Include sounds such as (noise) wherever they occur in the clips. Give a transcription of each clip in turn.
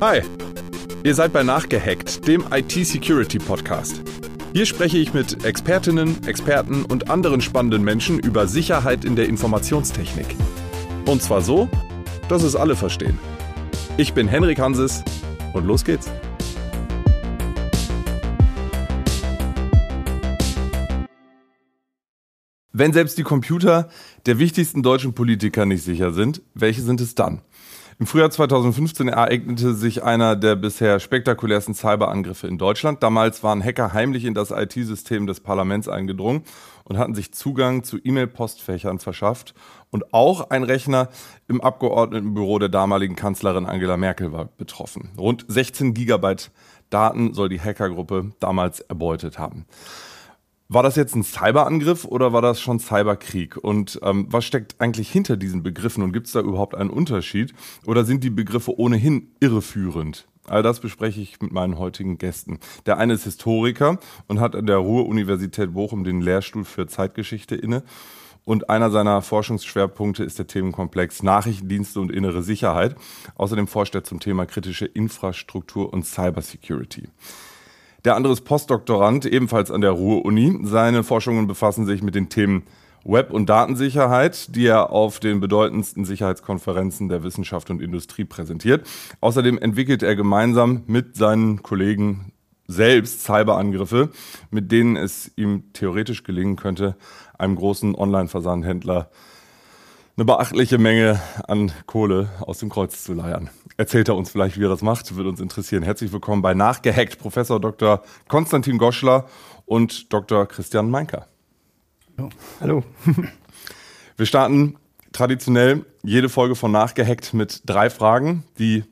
Hi, ihr seid bei Nachgehackt, dem IT-Security-Podcast. Hier spreche ich mit Expertinnen, Experten und anderen spannenden Menschen über Sicherheit in der Informationstechnik. Und zwar so, dass es alle verstehen. Ich bin Henrik Hanses und los geht's. Wenn selbst die Computer der wichtigsten deutschen Politiker nicht sicher sind, welche sind es dann? Im Frühjahr 2015 ereignete sich einer der bisher spektakulärsten Cyberangriffe in Deutschland. Damals waren Hacker heimlich in das IT-System des Parlaments eingedrungen und hatten sich Zugang zu E-Mail-Postfächern verschafft. Und auch ein Rechner im Abgeordnetenbüro der damaligen Kanzlerin Angela Merkel war betroffen. Rund 16 Gigabyte Daten soll die Hackergruppe damals erbeutet haben. War das jetzt ein Cyberangriff oder war das schon Cyberkrieg? Und ähm, was steckt eigentlich hinter diesen Begriffen und gibt es da überhaupt einen Unterschied? Oder sind die Begriffe ohnehin irreführend? All das bespreche ich mit meinen heutigen Gästen. Der eine ist Historiker und hat an der Ruhr-Universität Bochum den Lehrstuhl für Zeitgeschichte inne. Und einer seiner Forschungsschwerpunkte ist der Themenkomplex Nachrichtendienste und innere Sicherheit. Außerdem forscht er zum Thema kritische Infrastruktur und Cybersecurity. Der andere ist Postdoktorand, ebenfalls an der Ruhr-Uni. Seine Forschungen befassen sich mit den Themen Web- und Datensicherheit, die er auf den bedeutendsten Sicherheitskonferenzen der Wissenschaft und Industrie präsentiert. Außerdem entwickelt er gemeinsam mit seinen Kollegen selbst Cyberangriffe, mit denen es ihm theoretisch gelingen könnte, einem großen Online-Versandhändler eine beachtliche Menge an Kohle aus dem Kreuz zu leiern. Erzählt er uns vielleicht, wie er das macht, würde uns interessieren. Herzlich willkommen bei Nachgehackt, Professor Dr. Konstantin Goschler und Dr. Christian Meinker. Hallo. Hallo. (laughs) Wir starten traditionell jede Folge von Nachgehackt mit drei Fragen, die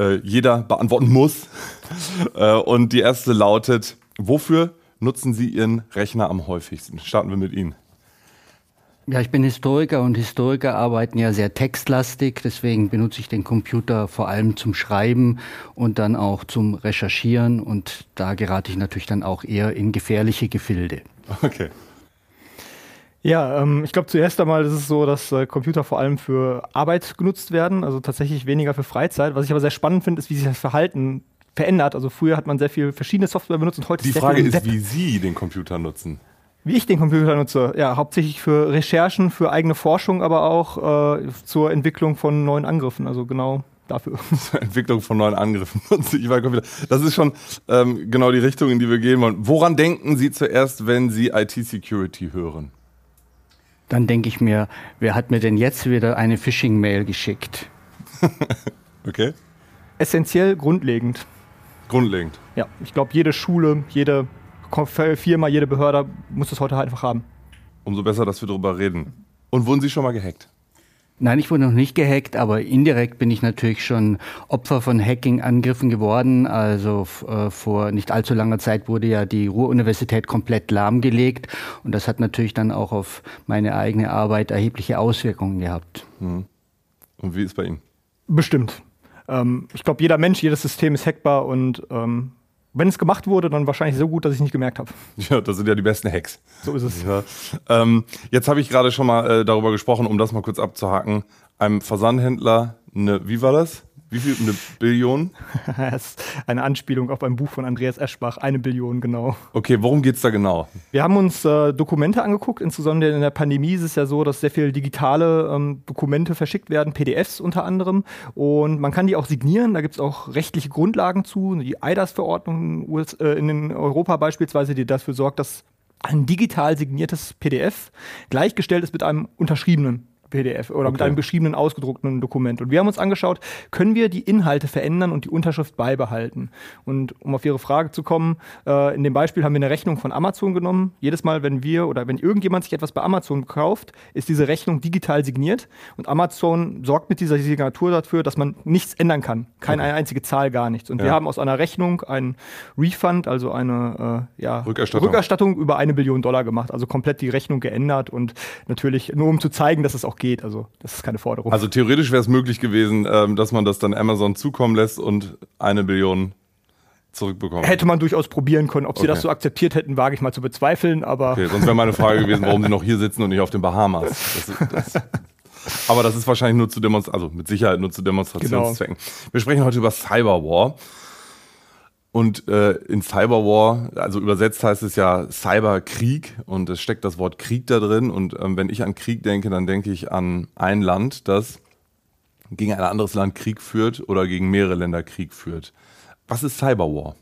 äh, jeder beantworten muss. (laughs) äh, und die erste lautet, wofür nutzen Sie Ihren Rechner am häufigsten? Starten wir mit Ihnen. Ja, ich bin Historiker und Historiker arbeiten ja sehr textlastig, deswegen benutze ich den Computer vor allem zum Schreiben und dann auch zum Recherchieren und da gerate ich natürlich dann auch eher in gefährliche Gefilde. Okay. Ja, ähm, ich glaube zuerst einmal ist es so, dass äh, Computer vor allem für Arbeit genutzt werden, also tatsächlich weniger für Freizeit. Was ich aber sehr spannend finde, ist, wie sich das Verhalten verändert. Also früher hat man sehr viel verschiedene Software benutzt und heute Die ist sehr Frage ist, Web. wie Sie den Computer nutzen. Wie ich den Computer nutze, ja, hauptsächlich für Recherchen, für eigene Forschung, aber auch äh, zur Entwicklung von neuen Angriffen. Also genau dafür. (laughs) Zur Entwicklung von neuen Angriffen nutze ich meinen Computer. Das ist schon ähm, genau die Richtung, in die wir gehen wollen. Woran denken Sie zuerst, wenn Sie IT-Security hören? Dann denke ich mir, wer hat mir denn jetzt wieder eine Phishing-Mail geschickt? (laughs) Okay. Essentiell grundlegend. Grundlegend. Ja, ich glaube, jede Schule, jede Firma, jede Behörde muss das heute halt einfach haben. Umso besser, dass wir darüber reden. Und wurden Sie schon mal gehackt? Nein, ich wurde noch nicht gehackt, aber indirekt bin ich natürlich schon Opfer von Hacking-Angriffen geworden. Also äh, vor nicht allzu langer Zeit wurde ja die Ruhr-Universität komplett lahmgelegt und das hat natürlich dann auch auf meine eigene Arbeit erhebliche Auswirkungen gehabt. Und wie ist bei Ihnen? Bestimmt. Ähm, ich glaube, jeder Mensch, jedes System ist hackbar und ähm, wenn es gemacht wurde, dann wahrscheinlich so gut, dass ich es nicht gemerkt habe. Ja, das sind ja die besten Hacks. So ist es. Ja. Ähm, jetzt habe ich gerade schon mal äh, darüber gesprochen, um das mal kurz abzuhaken. Einem Versandhändler eine, wie war das? Wie viel? Eine Billion? (laughs) Das ist eine Anspielung auf ein Buch von Andreas Eschbach, eine Billion genau. Okay, worum geht's da genau? Wir haben uns äh, Dokumente angeguckt, insbesondere in der Pandemie ist es ja so, dass sehr viele digitale ähm, Dokumente verschickt werden, PDFs unter anderem. Und man kann die auch signieren, da gibt es auch rechtliche Grundlagen zu, die EIDAS-Verordnung in, äh, in Europa beispielsweise, die dafür sorgt, dass ein digital signiertes PDF gleichgestellt ist mit einem unterschriebenen PDF oder mit Okay. einem beschriebenen, ausgedruckten Dokument. Und wir haben uns angeschaut, können wir die Inhalte verändern und die Unterschrift beibehalten? Und um auf Ihre Frage zu kommen, äh, in dem Beispiel haben wir eine Rechnung von Amazon genommen. Jedes Mal, wenn wir oder wenn irgendjemand sich etwas bei Amazon kauft, ist diese Rechnung digital signiert und Amazon sorgt mit dieser Signatur dafür, dass man nichts ändern kann. Keine Okay. einzige Zahl, gar nichts. Und Ja. wir haben aus einer Rechnung einen Refund, also eine äh, ja, Rückerstattung. Rückerstattung über eine Billion Dollar gemacht. Also komplett die Rechnung geändert und natürlich nur um zu zeigen, dass es auch geht. Also das ist keine Forderung. Also theoretisch wäre es möglich gewesen, ähm, dass man das dann Amazon zukommen lässt und eine Billion zurückbekommt. Hätte man durchaus probieren können. Ob sie Okay. das so akzeptiert hätten, wage ich mal zu bezweifeln, aber Okay, sonst wäre meine Frage gewesen, warum Sie noch hier sitzen und nicht auf den Bahamas. (laughs) Das, das, Aber das ist wahrscheinlich nur zu Demonstrationen, also mit Sicherheit nur zu Demonstrationszwecken. Genau. Wir sprechen heute über Cyberwar. Und äh, in Cyberwar, also übersetzt heißt es ja Cyberkrieg und es steckt das Wort Krieg da drin. Und ähm, wenn ich an Krieg denke, dann denke ich an ein Land, das gegen ein anderes Land Krieg führt oder gegen mehrere Länder Krieg führt. Was ist Cyberwar?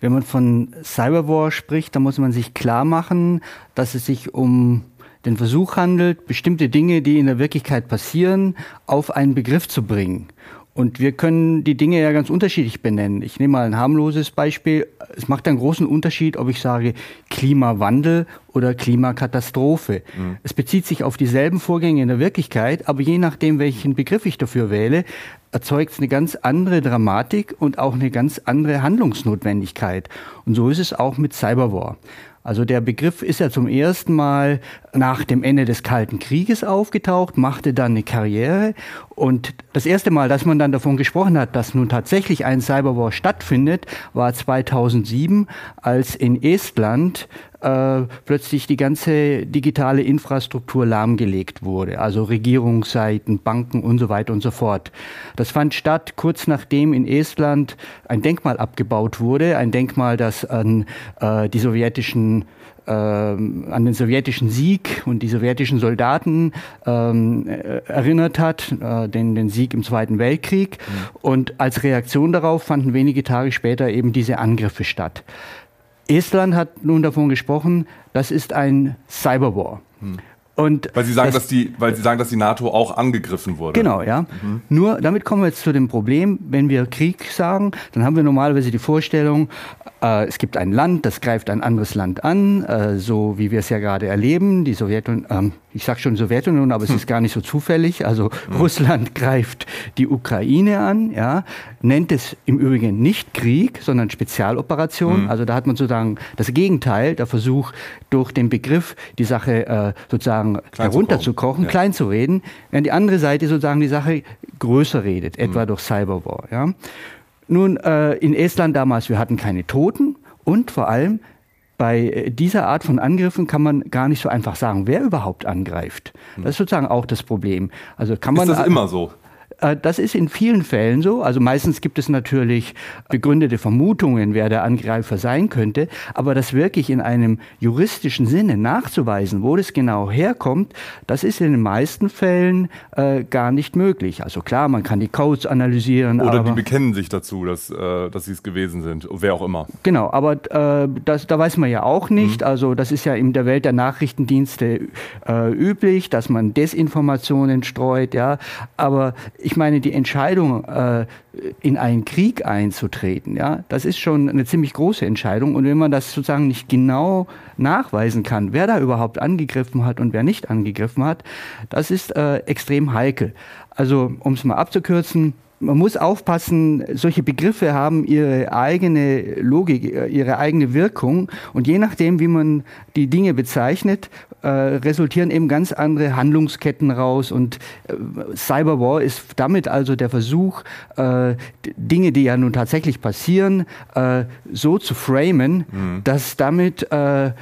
Wenn man von Cyberwar spricht, dann muss man sich klar machen, dass es sich um den Versuch handelt, bestimmte Dinge, die in der Wirklichkeit passieren, auf einen Begriff zu bringen. Und wir können die Dinge ja ganz unterschiedlich benennen. Ich nehme mal ein harmloses Beispiel. Es macht einen großen Unterschied, ob ich sage Klimawandel oder Klimakatastrophe. Mhm. Es bezieht sich auf dieselben Vorgänge in der Wirklichkeit, aber je nachdem, welchen Begriff ich dafür wähle, erzeugt es eine ganz andere Dramatik und auch eine ganz andere Handlungsnotwendigkeit. Und so ist es auch mit Cyberwar. Also der Begriff ist ja zum ersten Mal nach dem Ende des Kalten Krieges aufgetaucht, machte dann eine Karriere und das erste Mal, dass man dann davon gesprochen hat, dass nun tatsächlich ein Cyberwar stattfindet, war 2007, als in Estland äh, plötzlich die ganze digitale Infrastruktur lahmgelegt wurde, also Regierungsseiten, Banken und so weiter und so fort. Das fand statt kurz nachdem in Estland ein Denkmal abgebaut wurde, ein Denkmal, das an äh, die sowjetischen an den sowjetischen Sieg und die sowjetischen Soldaten ähm, äh, erinnert hat, äh, den, den Sieg im Zweiten Weltkrieg. Mhm. Und als Reaktion darauf fanden wenige Tage später eben diese Angriffe statt. Estland hat nun davon gesprochen, das ist ein Cyberwar. Hm. Und weil Sie sagen, das, dass die, weil Sie sagen, dass die NATO auch angegriffen wurde. Genau, ja. Mhm. Nur damit kommen wir jetzt zu dem Problem, wenn wir Krieg sagen, dann haben wir normalerweise die Vorstellung, äh, es gibt ein Land, das greift ein anderes Land an, äh, so wie wir es ja gerade erleben. Die Sowjetunion, ähm, ich sage schon Sowjetunion, aber es hm. ist gar nicht so zufällig. Also hm. Russland (laughs) greift die Ukraine an, ja, nennt es im Übrigen nicht Krieg, sondern Spezialoperation. Hm. Also da hat man sozusagen das Gegenteil, der Versuch durch den Begriff die Sache äh, sozusagen klein herunterzukochen, ja. klein zu reden, während die andere Seite sozusagen die Sache größer redet, etwa hm. durch Cyberwar. Ja. Nun, äh, in Estland damals, wir hatten keine Toten und vor allem bei dieser Art von Angriffen kann man gar nicht so einfach sagen, wer überhaupt angreift. Das ist sozusagen auch das Problem. Also kann man ist das immer so? Äh, das ist in vielen Fällen so. Also meistens gibt es natürlich begründete Vermutungen, wer der Angreifer sein könnte. Aber das wirklich in einem juristischen Sinne nachzuweisen, wo das genau herkommt, das ist in den meisten Fällen äh, gar nicht möglich. Also klar, man kann die Codes analysieren. Oder die bekennen sich dazu, dass, äh, dass sie es gewesen sind, wer auch immer. Genau, aber äh, das, da weiß man ja auch nicht. Mhm. Also das ist ja in der Welt der Nachrichtendienste äh, üblich, dass man Desinformationen streut. Ja, aber ich meine, die Entscheidung, äh, in einen Krieg einzutreten, ja, das ist schon eine ziemlich große Entscheidung. Und wenn man das sozusagen nicht genau nachweisen kann, wer da überhaupt angegriffen hat und wer nicht angegriffen hat, das ist äh, extrem heikel. Also, um es mal abzukürzen, man muss aufpassen, solche Begriffe haben ihre eigene Logik, ihre eigene Wirkung und je nachdem, wie man die Dinge bezeichnet, äh, resultieren eben ganz andere Handlungsketten raus und äh, Cyberwar ist damit also der Versuch, äh, Dinge, die ja nun tatsächlich passieren, äh, so zu framen, mhm. dass damit äh,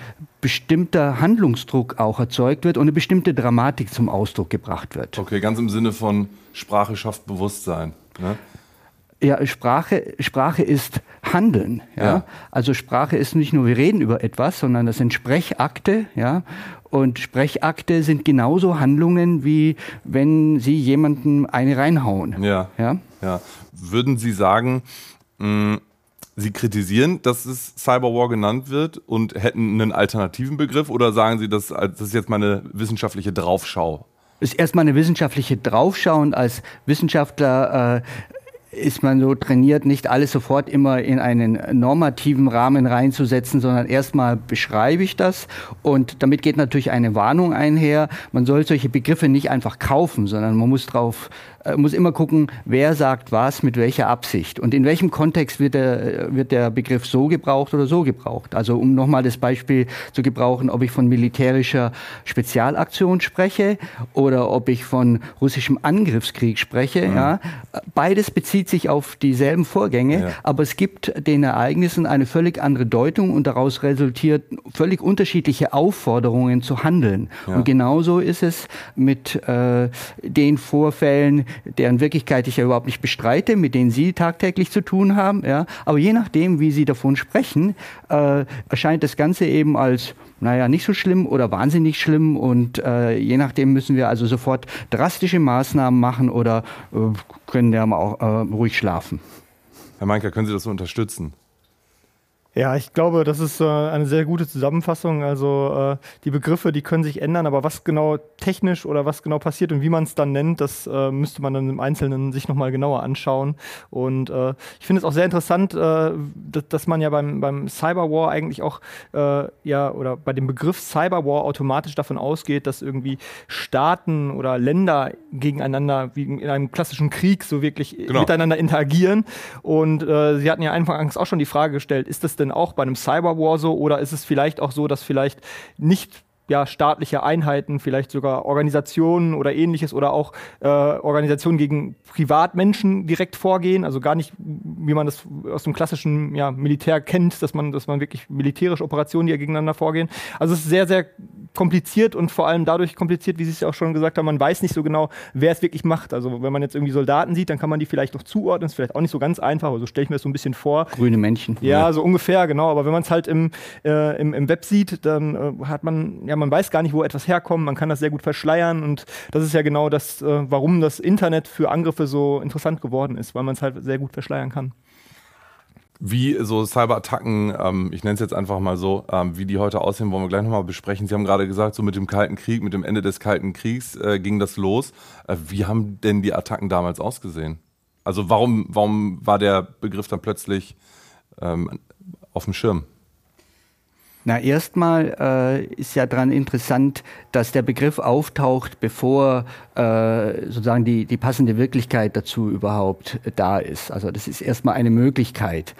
bestimmter Handlungsdruck auch erzeugt wird und eine bestimmte Dramatik zum Ausdruck gebracht wird. Okay, ganz im Sinne von Sprache schafft Bewusstsein. Ne? Ja, Sprache, Sprache ist Handeln. Ja? ja? Also Sprache ist nicht nur, wir reden über etwas, sondern das sind Sprechakte. Ja? Und Sprechakte sind genauso Handlungen, wie wenn Sie jemandem eine reinhauen. Ja. ja? ja. Würden Sie sagen, mh, Sie kritisieren, dass es Cyberwar genannt wird und hätten einen alternativen Begriff oder sagen Sie, dass das ist jetzt meine wissenschaftliche Draufschau? Ist erstmal eine wissenschaftliche Draufschau und als Wissenschaftler äh, ist man so trainiert, nicht alles sofort immer in einen normativen Rahmen reinzusetzen, sondern erstmal beschreibe ich das und damit geht natürlich eine Warnung einher. Man soll solche Begriffe nicht einfach kaufen, sondern man muss darauf äh, muss immer gucken, wer sagt was, mit welcher Absicht und in welchem Kontext wird der, wird der Begriff so gebraucht oder so gebraucht. Also um nochmal das Beispiel zu gebrauchen, ob ich von militärischer Spezialaktion spreche oder ob ich von russischem Angriffskrieg spreche. Mhm. Ja. Beides bezieht sich auf dieselben Vorgänge, ja. aber es gibt den Ereignissen eine völlig andere Deutung und daraus resultiert völlig unterschiedliche Aufforderungen zu handeln. Ja. Und genauso ist es mit äh, den Vorfällen, deren Wirklichkeit ich ja überhaupt nicht bestreite, mit denen Sie tagtäglich zu tun haben. Ja. Aber je nachdem, wie Sie davon sprechen, äh, erscheint das Ganze eben als naja, nicht so schlimm oder wahnsinnig schlimm und äh, je nachdem müssen wir also sofort drastische Maßnahmen machen oder äh, können ja auch äh, ruhig schlafen. Herr Meinker, können Sie das so unterstützen? Ja, ich glaube, das ist äh, eine sehr gute Zusammenfassung. Also äh, die Begriffe, die können sich ändern, aber was genau technisch oder was genau passiert und wie man es dann nennt, das äh, müsste man dann im Einzelnen sich nochmal genauer anschauen. Und ich finde es auch sehr interessant, dass, dass, man ja beim, beim Cyberwar eigentlich auch ja oder bei dem Begriff Cyberwar automatisch davon ausgeht, dass irgendwie Staaten oder Länder gegeneinander wie in einem klassischen Krieg so wirklich genau. miteinander interagieren. Und Sie hatten ja anfangs auch schon die Frage gestellt, ist das denn auch bei einem Cyberwar so? Oder ist es vielleicht auch so, dass vielleicht nicht ja, staatliche Einheiten, vielleicht sogar Organisationen oder ähnliches oder auch äh, Organisationen gegen Privatmenschen direkt vorgehen. Also gar nicht, wie man das aus dem klassischen ja, Militär kennt, dass man, dass man wirklich militärische Operationen, die ja gegeneinander vorgehen. Also es ist sehr, sehr kompliziert und vor allem dadurch kompliziert, wie Sie es ja auch schon gesagt haben, man weiß nicht so genau, wer es wirklich macht. Also wenn man jetzt irgendwie Soldaten sieht, dann kann man die vielleicht noch zuordnen, ist vielleicht auch nicht so ganz einfach, aber so stelle ich mir das so ein bisschen vor. Grüne Männchen. Ja, ja. so ungefähr, genau. Aber wenn man es halt im, äh, im, im Web sieht, dann äh, hat man, ja, man weiß gar nicht, wo etwas herkommt, man kann das sehr gut verschleiern und das ist ja genau das, äh, warum das Internet für Angriffe so interessant geworden ist, weil man es halt sehr gut verschleiern kann wie so Cyberattacken, ähm, ich nenne es jetzt einfach mal so, ähm, wie die heute aussehen, wollen wir gleich nochmal besprechen. Sie haben gerade gesagt, so mit dem Kalten Krieg, mit dem Ende des Kalten Kriegs äh, ging das los. Äh, wie haben denn die Attacken damals ausgesehen? Also warum, warum war der Begriff dann plötzlich ähm, auf dem Schirm? Na, erstmal äh, ist ja dran interessant, dass der Begriff auftaucht, bevor äh, sozusagen die, die passende Wirklichkeit dazu überhaupt da ist. Also das ist erstmal eine Möglichkeit.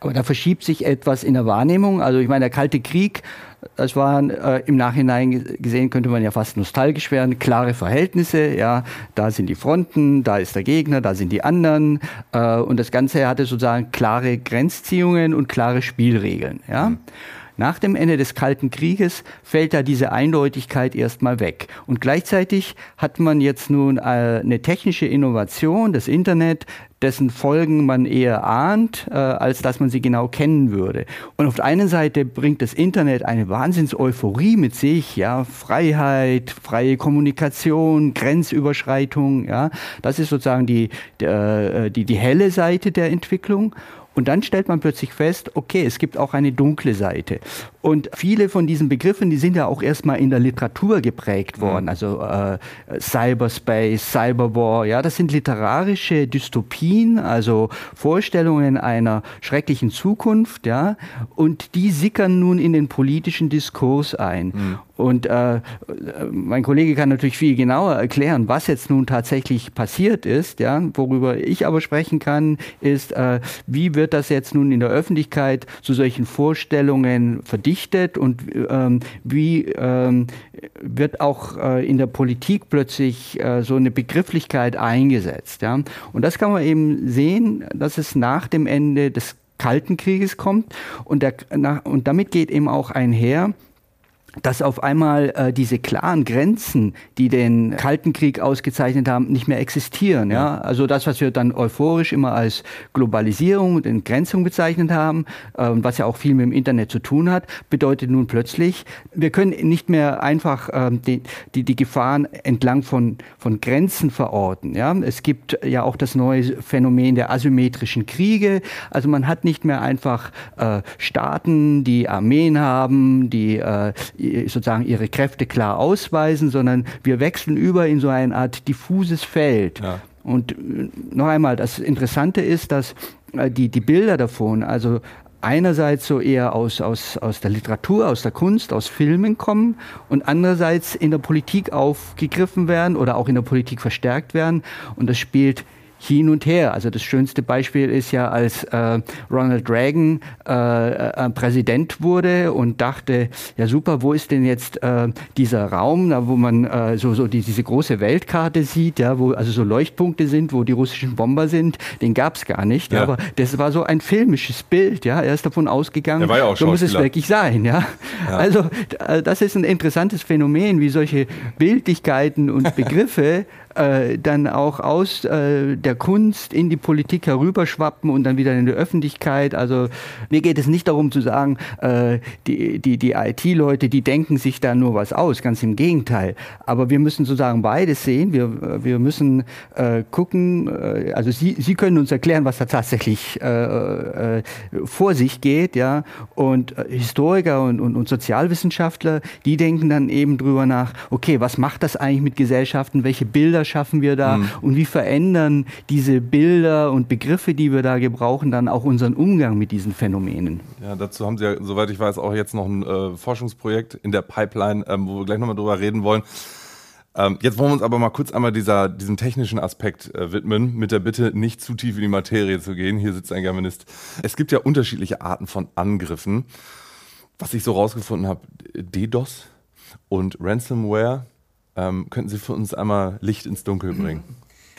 Aber da verschiebt sich etwas in der Wahrnehmung. Also ich meine, der Kalte Krieg, das war äh, im Nachhinein gesehen, könnte man ja fast nostalgisch werden. Klare Verhältnisse, ja, da sind die Fronten, da ist der Gegner, da sind die anderen. Äh, und das Ganze hatte sozusagen klare Grenzziehungen und klare Spielregeln, ja. Mhm. Nach dem Ende des Kalten Krieges fällt da diese Eindeutigkeit erstmal weg. Und gleichzeitig hat man jetzt nun äh, eine technische Innovation, das Internet, dessen Folgen man eher ahnt, äh, als dass man sie genau kennen würde. Und auf der einen Seite bringt das Internet eine Wahnsinns-Euphorie mit sich, ja, Freiheit, freie Kommunikation, Grenzüberschreitung, ja. Das ist sozusagen die, äh, die, die helle Seite der Entwicklung. Und dann stellt man plötzlich fest, okay, es gibt auch eine dunkle Seite. Und viele von diesen Begriffen, die sind ja auch erstmal in der Literatur geprägt worden. Also äh, Cyberspace, Cyberwar, ja, das sind literarische Dystopien, also Vorstellungen einer schrecklichen Zukunft, ja, und die sickern nun in den politischen Diskurs ein. Mhm. Und äh, mein Kollege kann natürlich viel genauer erklären, was jetzt nun tatsächlich passiert ist. Ja, worüber ich aber sprechen kann, ist, äh, wie wird das jetzt nun in der Öffentlichkeit zu solchen Vorstellungen verdichtet und ähm, wie ähm, wird auch äh, in der Politik plötzlich äh, so eine Begrifflichkeit eingesetzt. Ja? Und das kann man eben sehen, dass es nach dem Ende des Kalten Krieges kommt und, der, nach, und damit geht eben auch einher, dass auf einmal äh, diese klaren Grenzen, die den Kalten Krieg ausgezeichnet haben, nicht mehr existieren. Ja? Also das, was wir dann euphorisch immer als Globalisierung und Entgrenzung bezeichnet haben, äh, was ja auch viel mit dem Internet zu tun hat, bedeutet nun plötzlich, wir können nicht mehr einfach äh, die, die, die Gefahren entlang von, von Grenzen verorten. Ja? Es gibt ja auch das neue Phänomen der asymmetrischen Kriege. Also man hat nicht mehr einfach äh, Staaten, die Armeen haben, die äh, sozusagen ihre Kräfte klar ausweisen, sondern wir wechseln über in so eine Art diffuses Feld. Ja. Und äh, noch einmal, das Interessante ist, dass äh, die, die Bilder davon, also einerseits so eher aus, aus, aus der Literatur, aus der Kunst, aus Filmen kommen und andererseits in der Politik aufgegriffen werden oder auch in der Politik verstärkt werden. Und das spielt hin und her. Also das schönste Beispiel ist ja, als äh, Ronald Reagan äh, äh, Präsident wurde und dachte, ja super, wo ist denn jetzt äh, dieser Raum, da wo man äh, so, so die, diese große Weltkarte sieht, ja, wo also so Leuchtpunkte sind, wo die russischen Bomber sind, den gab es gar nicht. Ja. Aber das war so ein filmisches Bild, ja. Er ist davon ausgegangen, ja so muss es wirklich sein, ja? ja. Also äh, das ist ein interessantes Phänomen, wie solche Bildlichkeiten und (laughs) Begriffe äh, dann auch aus äh, der Kunst in die Politik herüberschwappen und dann wieder in die Öffentlichkeit. Also mir geht es nicht darum zu sagen, äh, die, die, die IT-Leute, die denken sich da nur was aus, ganz im Gegenteil. Aber wir müssen sozusagen beides sehen. Wir, wir müssen äh, gucken, äh, also Sie, Sie können uns erklären, was da tatsächlich vor sich geht, ja. Und Historiker und, und, und Sozialwissenschaftler, die denken dann eben drüber nach, okay, was macht das eigentlich mit Gesellschaften, welche Bilder schaffen wir da mhm. und wie verändern diese Bilder und Begriffe, die wir da gebrauchen, dann auch unseren Umgang mit diesen Phänomenen. Ja, dazu haben Sie ja, soweit ich weiß, auch jetzt noch ein äh, Forschungsprojekt in der Pipeline, ähm, wo wir gleich nochmal drüber reden wollen. Ähm, jetzt wollen wir uns aber mal kurz einmal dieser, diesem technischen Aspekt äh, widmen, mit der Bitte, nicht zu tief in die Materie zu gehen. Hier sitzt ein Germanist. Es gibt ja unterschiedliche Arten von Angriffen. Was ich so rausgefunden habe, DDoS und Ransomware ähm, könnten Sie für uns einmal Licht ins Dunkel bringen?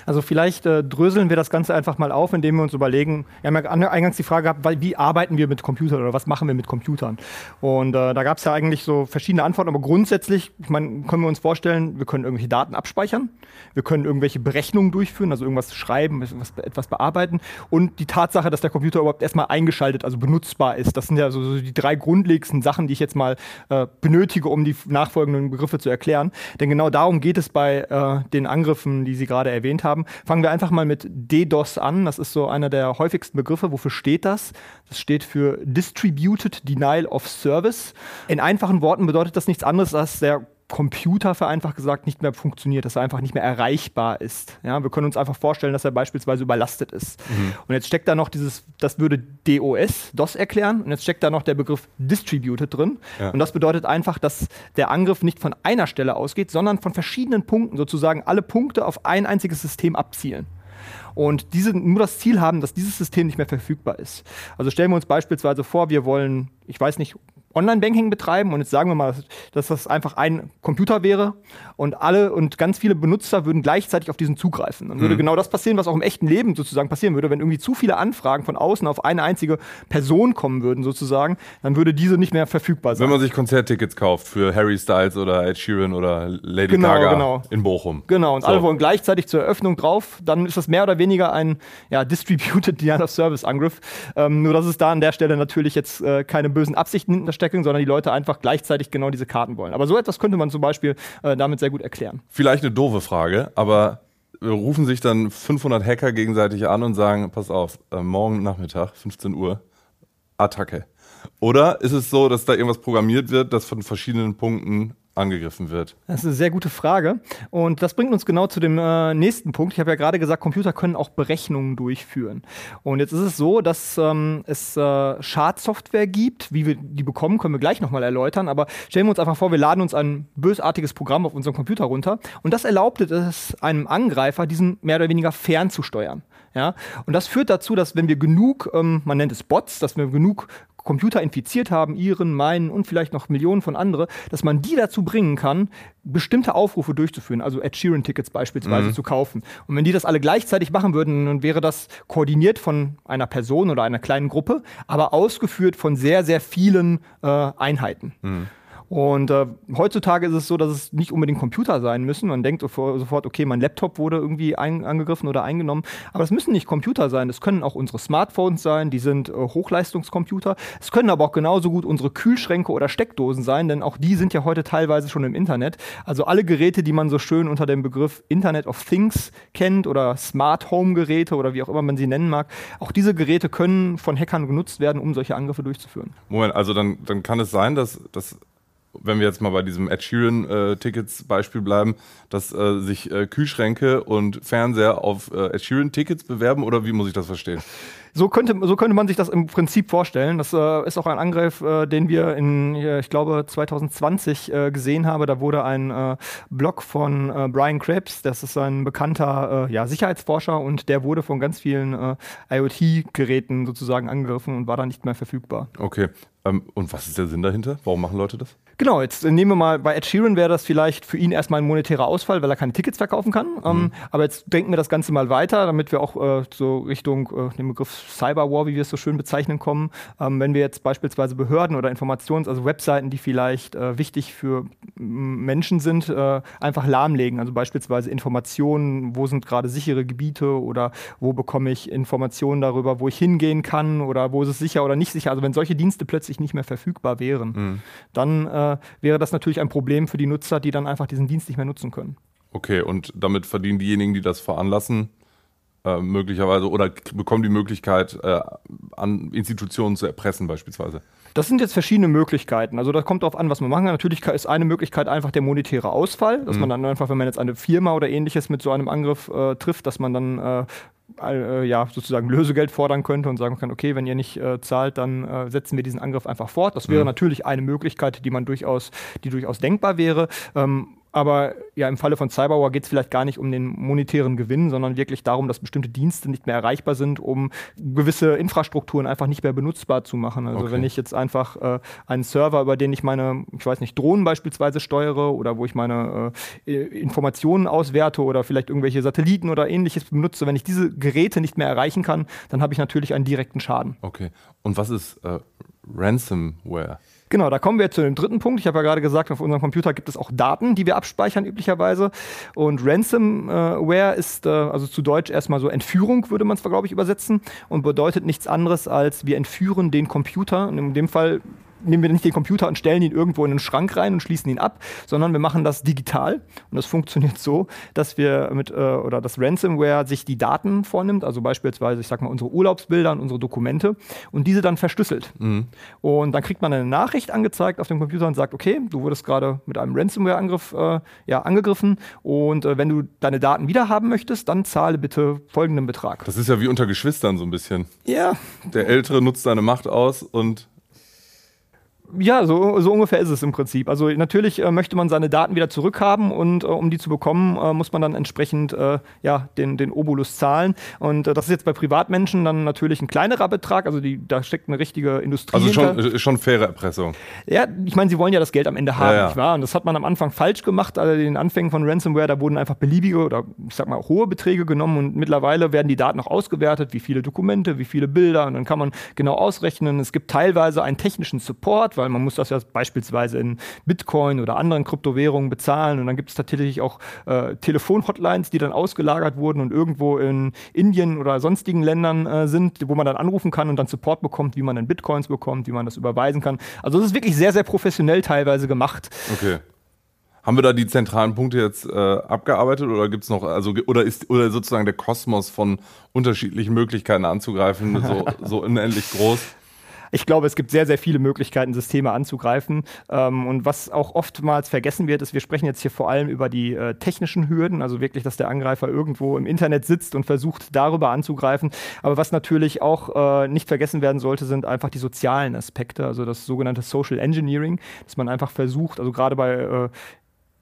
Also vielleicht äh, dröseln wir das Ganze einfach mal auf, indem wir uns überlegen, wir haben ja eingangs die Frage gehabt, wie arbeiten wir mit Computern oder was machen wir mit Computern? Und äh, da gab es ja eigentlich so verschiedene Antworten, aber grundsätzlich, ich meine, können wir uns vorstellen, wir können irgendwelche Daten abspeichern, wir können irgendwelche Berechnungen durchführen, also irgendwas schreiben, etwas, etwas bearbeiten und die Tatsache, dass der Computer überhaupt erstmal eingeschaltet, also benutzbar ist, das sind ja so, so die drei grundlegendsten Sachen, die ich jetzt mal äh, benötige, um die nachfolgenden Begriffe zu erklären. Denn genau darum geht es bei äh, den Angriffen, die Sie gerade erwähnt haben haben. Fangen wir einfach mal mit DDoS an. Das ist so einer der häufigsten Begriffe. Wofür steht das? Das steht für Distributed Denial of Service. In einfachen Worten bedeutet das nichts anderes, als der Computer vereinfacht gesagt nicht mehr funktioniert, dass er einfach nicht mehr erreichbar ist. Ja, wir können uns einfach vorstellen, dass er beispielsweise überlastet ist. Mhm. Und jetzt steckt da noch dieses, das würde DOS, DOS erklären, und jetzt steckt da noch der Begriff Distributed drin. Ja. Und das bedeutet einfach, dass der Angriff nicht von einer Stelle ausgeht, sondern von verschiedenen Punkten, sozusagen alle Punkte auf ein einziges System abzielen und diese nur das Ziel haben, dass dieses System nicht mehr verfügbar ist. Also stellen wir uns beispielsweise vor, wir wollen, ich weiß nicht, Online-Banking betreiben und jetzt sagen wir mal, dass das einfach ein Computer wäre und alle und ganz viele Benutzer würden gleichzeitig auf diesen zugreifen. Dann würde mhm. genau das passieren, was auch im echten Leben sozusagen passieren würde, wenn irgendwie zu viele Anfragen von außen auf eine einzige Person kommen würden sozusagen, dann würde diese nicht mehr verfügbar sein. Wenn man sich Konzerttickets kauft für Harry Styles oder Ed Sheeran oder Lady genau, Gaga genau. in Bochum. Genau, und so. alle wollen gleichzeitig zur Eröffnung drauf, dann ist das mehr oder weniger ein ja, Distributed (laughs) Denial of Service Angriff. Ähm, nur dass es da an der Stelle natürlich jetzt äh, keine bösen Absichten hinter Stecken, sondern die Leute einfach gleichzeitig genau diese Karten wollen. Aber so etwas könnte man zum Beispiel äh, damit sehr gut erklären. Vielleicht eine doofe Frage, aber rufen sich dann 500 Hacker gegenseitig an und sagen, pass auf, äh, morgen Nachmittag, 15 Uhr, Attacke. Oder ist es so, dass da irgendwas programmiert wird, das von verschiedenen Punkten angegriffen wird? Das ist eine sehr gute Frage. Und das bringt uns genau zu dem äh, nächsten Punkt. Ich habe ja gerade gesagt, Computer können auch Berechnungen durchführen. Und jetzt ist es so, dass ähm, es äh, Schadsoftware gibt. Wie wir die bekommen, können wir gleich nochmal erläutern. Aber stellen wir uns einfach vor, wir laden uns ein bösartiges Programm auf unserem Computer runter. Und das erlaubt es einem Angreifer, diesen mehr oder weniger fernzusteuern. Ja? Und das führt dazu, dass wenn wir genug, ähm, man nennt es Bots, dass wir genug Computer infiziert haben, ihren, meinen und vielleicht noch Millionen von andere, dass man die dazu bringen kann, bestimmte Aufrufe durchzuführen, also Ed Sheeran-Tickets beispielsweise mhm. zu kaufen. Und wenn die das alle gleichzeitig machen würden, dann wäre das koordiniert von einer Person oder einer kleinen Gruppe, aber ausgeführt von sehr, sehr vielen äh, Einheiten. Mhm. Und äh, heutzutage ist es so, dass es nicht unbedingt Computer sein müssen. Man denkt sofort, okay, mein Laptop wurde irgendwie angegriffen oder eingenommen. Aber es müssen nicht Computer sein. Es können auch unsere Smartphones sein, die sind äh, Hochleistungscomputer. Es können aber auch genauso gut unsere Kühlschränke oder Steckdosen sein, denn auch die sind ja heute teilweise schon im Internet. Also alle Geräte, die man so schön unter dem Begriff Internet of Things kennt oder Smart Home Geräte oder wie auch immer man sie nennen mag, auch diese Geräte können von Hackern genutzt werden, um solche Angriffe durchzuführen. Moment, also dann, dann kann es sein, dass, dass wenn wir jetzt mal bei diesem Ed Sheeran-Tickets-Beispiel bleiben, dass äh, sich äh, Kühlschränke und Fernseher auf äh, Ed Sheeran-Tickets bewerben oder wie muss ich das verstehen? So könnte, so könnte man sich das im Prinzip vorstellen. Das äh, ist auch ein Angriff, äh, den wir in, ich glaube, 2020 äh, gesehen haben. Da wurde ein äh, Blog von äh, Brian Krebs, das ist ein bekannter äh, ja, Sicherheitsforscher und der wurde von ganz vielen IoT-Geräten sozusagen angegriffen und war dann nicht mehr verfügbar. Okay. Ähm, und was ist der Sinn dahinter? Warum machen Leute das? Genau, jetzt nehmen wir mal, bei Ed Sheeran wäre das vielleicht für ihn erstmal ein monetärer Ausfall, weil er keine Tickets verkaufen kann. Ähm, mhm. Ähm, aber jetzt denken wir das Ganze mal weiter, damit wir auch äh, so Richtung äh, den Begriff Cyberwar, wie wir es so schön bezeichnen, kommen. Ähm, wenn wir jetzt beispielsweise Behörden oder Informations-, also Webseiten, die vielleicht äh, wichtig für Menschen sind, äh, einfach lahmlegen. Also beispielsweise Informationen, wo sind gerade sichere Gebiete oder wo bekomme ich Informationen darüber, wo ich hingehen kann oder wo ist es sicher oder nicht sicher. Also wenn solche Dienste plötzlich nicht mehr verfügbar wären, mhm. dann äh, wäre das natürlich ein Problem für die Nutzer, die dann einfach diesen Dienst nicht mehr nutzen können. Okay, und damit verdienen diejenigen, die das veranlassen, äh, möglicherweise oder bekommen die Möglichkeit, äh, an Institutionen zu erpressen beispielsweise? Das sind jetzt verschiedene Möglichkeiten. Also das kommt darauf an, was man machen kann. Natürlich ist eine Möglichkeit einfach der monetäre Ausfall, dass mhm. man dann einfach, wenn man jetzt eine Firma oder ähnliches mit so einem Angriff äh, trifft, dass man dann äh, ja, sozusagen Lösegeld fordern könnte und sagen kann, okay, wenn ihr nicht äh, zahlt, dann äh, setzen wir diesen Angriff einfach fort. Das wäre mhm. natürlich eine Möglichkeit, die man durchaus, die durchaus denkbar wäre. Ähm, aber ja, im Falle von Cyberwar geht es vielleicht gar nicht um den monetären Gewinn, sondern wirklich darum, dass bestimmte Dienste nicht mehr erreichbar sind, um gewisse Infrastrukturen einfach nicht mehr benutzbar zu machen. Also okay. wenn ich jetzt einfach äh, einen Server, über den ich meine, ich weiß nicht, Drohnen beispielsweise steuere oder wo ich meine äh, Informationen auswerte oder vielleicht irgendwelche Satelliten oder ähnliches benutze, wenn ich diese Geräte nicht mehr erreichen kann, dann habe ich natürlich einen direkten Schaden. Okay. Und was ist äh, Ransomware? Genau, da kommen wir zu dem dritten Punkt. Ich habe ja gerade gesagt, auf unserem Computer gibt es auch Daten, die wir abspeichern üblicherweise. Und Ransomware ist, äh, also zu Deutsch erstmal so Entführung, würde man es, glaube ich, übersetzen und bedeutet nichts anderes als wir entführen den Computer. Und in dem Fall nehmen wir nicht den Computer und stellen ihn irgendwo in einen Schrank rein und schließen ihn ab, sondern wir machen das digital. Und das funktioniert so, dass wir mit, äh, oder das Ransomware sich die Daten vornimmt, also beispielsweise, ich sag mal, unsere Urlaubsbilder und unsere Dokumente und diese dann verschlüsselt. Mhm. Und dann kriegt man eine Nachricht angezeigt auf dem Computer und sagt, okay, du wurdest gerade mit einem Ransomware-Angriff äh, ja, angegriffen und äh, wenn du deine Daten wieder haben möchtest, dann zahle bitte folgenden Betrag. Das ist ja wie unter Geschwistern so ein bisschen. Ja. Der Ältere nutzt seine Macht aus und ja, so, so ungefähr ist es im Prinzip. Also natürlich äh, möchte man seine Daten wieder zurückhaben und äh, um die zu bekommen, äh, muss man dann entsprechend äh, ja, den, den Obolus zahlen. Und äh, das ist jetzt bei Privatmenschen dann natürlich ein kleinerer Betrag. Also die, da steckt eine richtige Industrie. Also schon, hinter. schon faire Erpressung. Ja, ich meine, sie wollen ja das Geld am Ende haben, ja, ja. nicht wahr? Und das hat man am Anfang falsch gemacht. Also in den Anfängen von Ransomware, da wurden einfach beliebige oder ich sag mal hohe Beträge genommen und mittlerweile werden die Daten auch ausgewertet, wie viele Dokumente, wie viele Bilder und dann kann man genau ausrechnen. Es gibt teilweise einen technischen Support, weil man muss das ja beispielsweise in Bitcoin oder anderen Kryptowährungen bezahlen und dann gibt es tatsächlich auch äh, Telefon-Hotlines, die dann ausgelagert wurden und irgendwo in Indien oder sonstigen Ländern äh, sind, wo man dann anrufen kann und dann Support bekommt, wie man dann Bitcoins bekommt, wie man das überweisen kann. Also es ist wirklich sehr, sehr professionell teilweise gemacht. Okay. Haben wir da die zentralen Punkte jetzt äh, abgearbeitet oder gibt es noch, also oder ist oder sozusagen der Kosmos von unterschiedlichen Möglichkeiten anzugreifen so, (laughs) so unendlich groß? Ich glaube, es gibt sehr, sehr viele Möglichkeiten, Systeme anzugreifen. Ähm, und was auch oftmals vergessen wird, ist, wir sprechen jetzt hier vor allem über die äh, technischen Hürden, also wirklich, dass der Angreifer irgendwo im Internet sitzt und versucht, darüber anzugreifen. Aber was natürlich auch äh, nicht vergessen werden sollte, sind einfach die sozialen Aspekte, also das sogenannte Social Engineering, dass man einfach versucht, also gerade bei äh,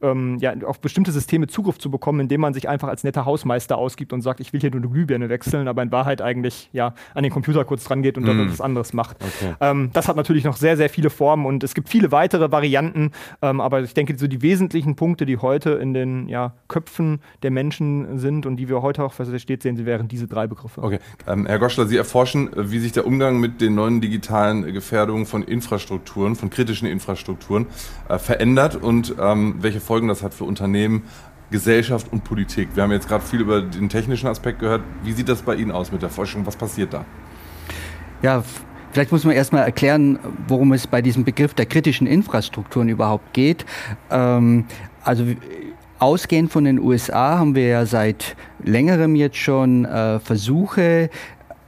ähm, ja, auf bestimmte Systeme Zugriff zu bekommen, indem man sich einfach als netter Hausmeister ausgibt und sagt, ich will hier nur eine Glühbirne wechseln, aber in Wahrheit eigentlich ja an den Computer kurz dran geht und mm. dort etwas anderes macht. Okay. Ähm, das hat natürlich noch sehr, sehr viele Formen und es gibt viele weitere Varianten, ähm, aber ich denke, so die wesentlichen Punkte, die heute in den ja, Köpfen der Menschen sind und die wir heute auch versteht sehen, sie wären diese drei Begriffe. Okay. Ähm, Herr Goschler, Sie erforschen, äh, wie sich der Umgang mit den neuen digitalen Gefährdungen von Infrastrukturen, von kritischen Infrastrukturen äh, verändert und ähm, welche Folgen das hat für Unternehmen, Gesellschaft und Politik. Wir haben jetzt gerade viel über den technischen Aspekt gehört. Wie sieht das bei Ihnen aus mit der Forschung? Was passiert da? Ja, Vielleicht muss man erstmal erklären, worum es bei diesem Begriff der kritischen Infrastrukturen überhaupt geht. Ähm, also ausgehend von den USA haben wir ja seit längerem jetzt schon äh, Versuche,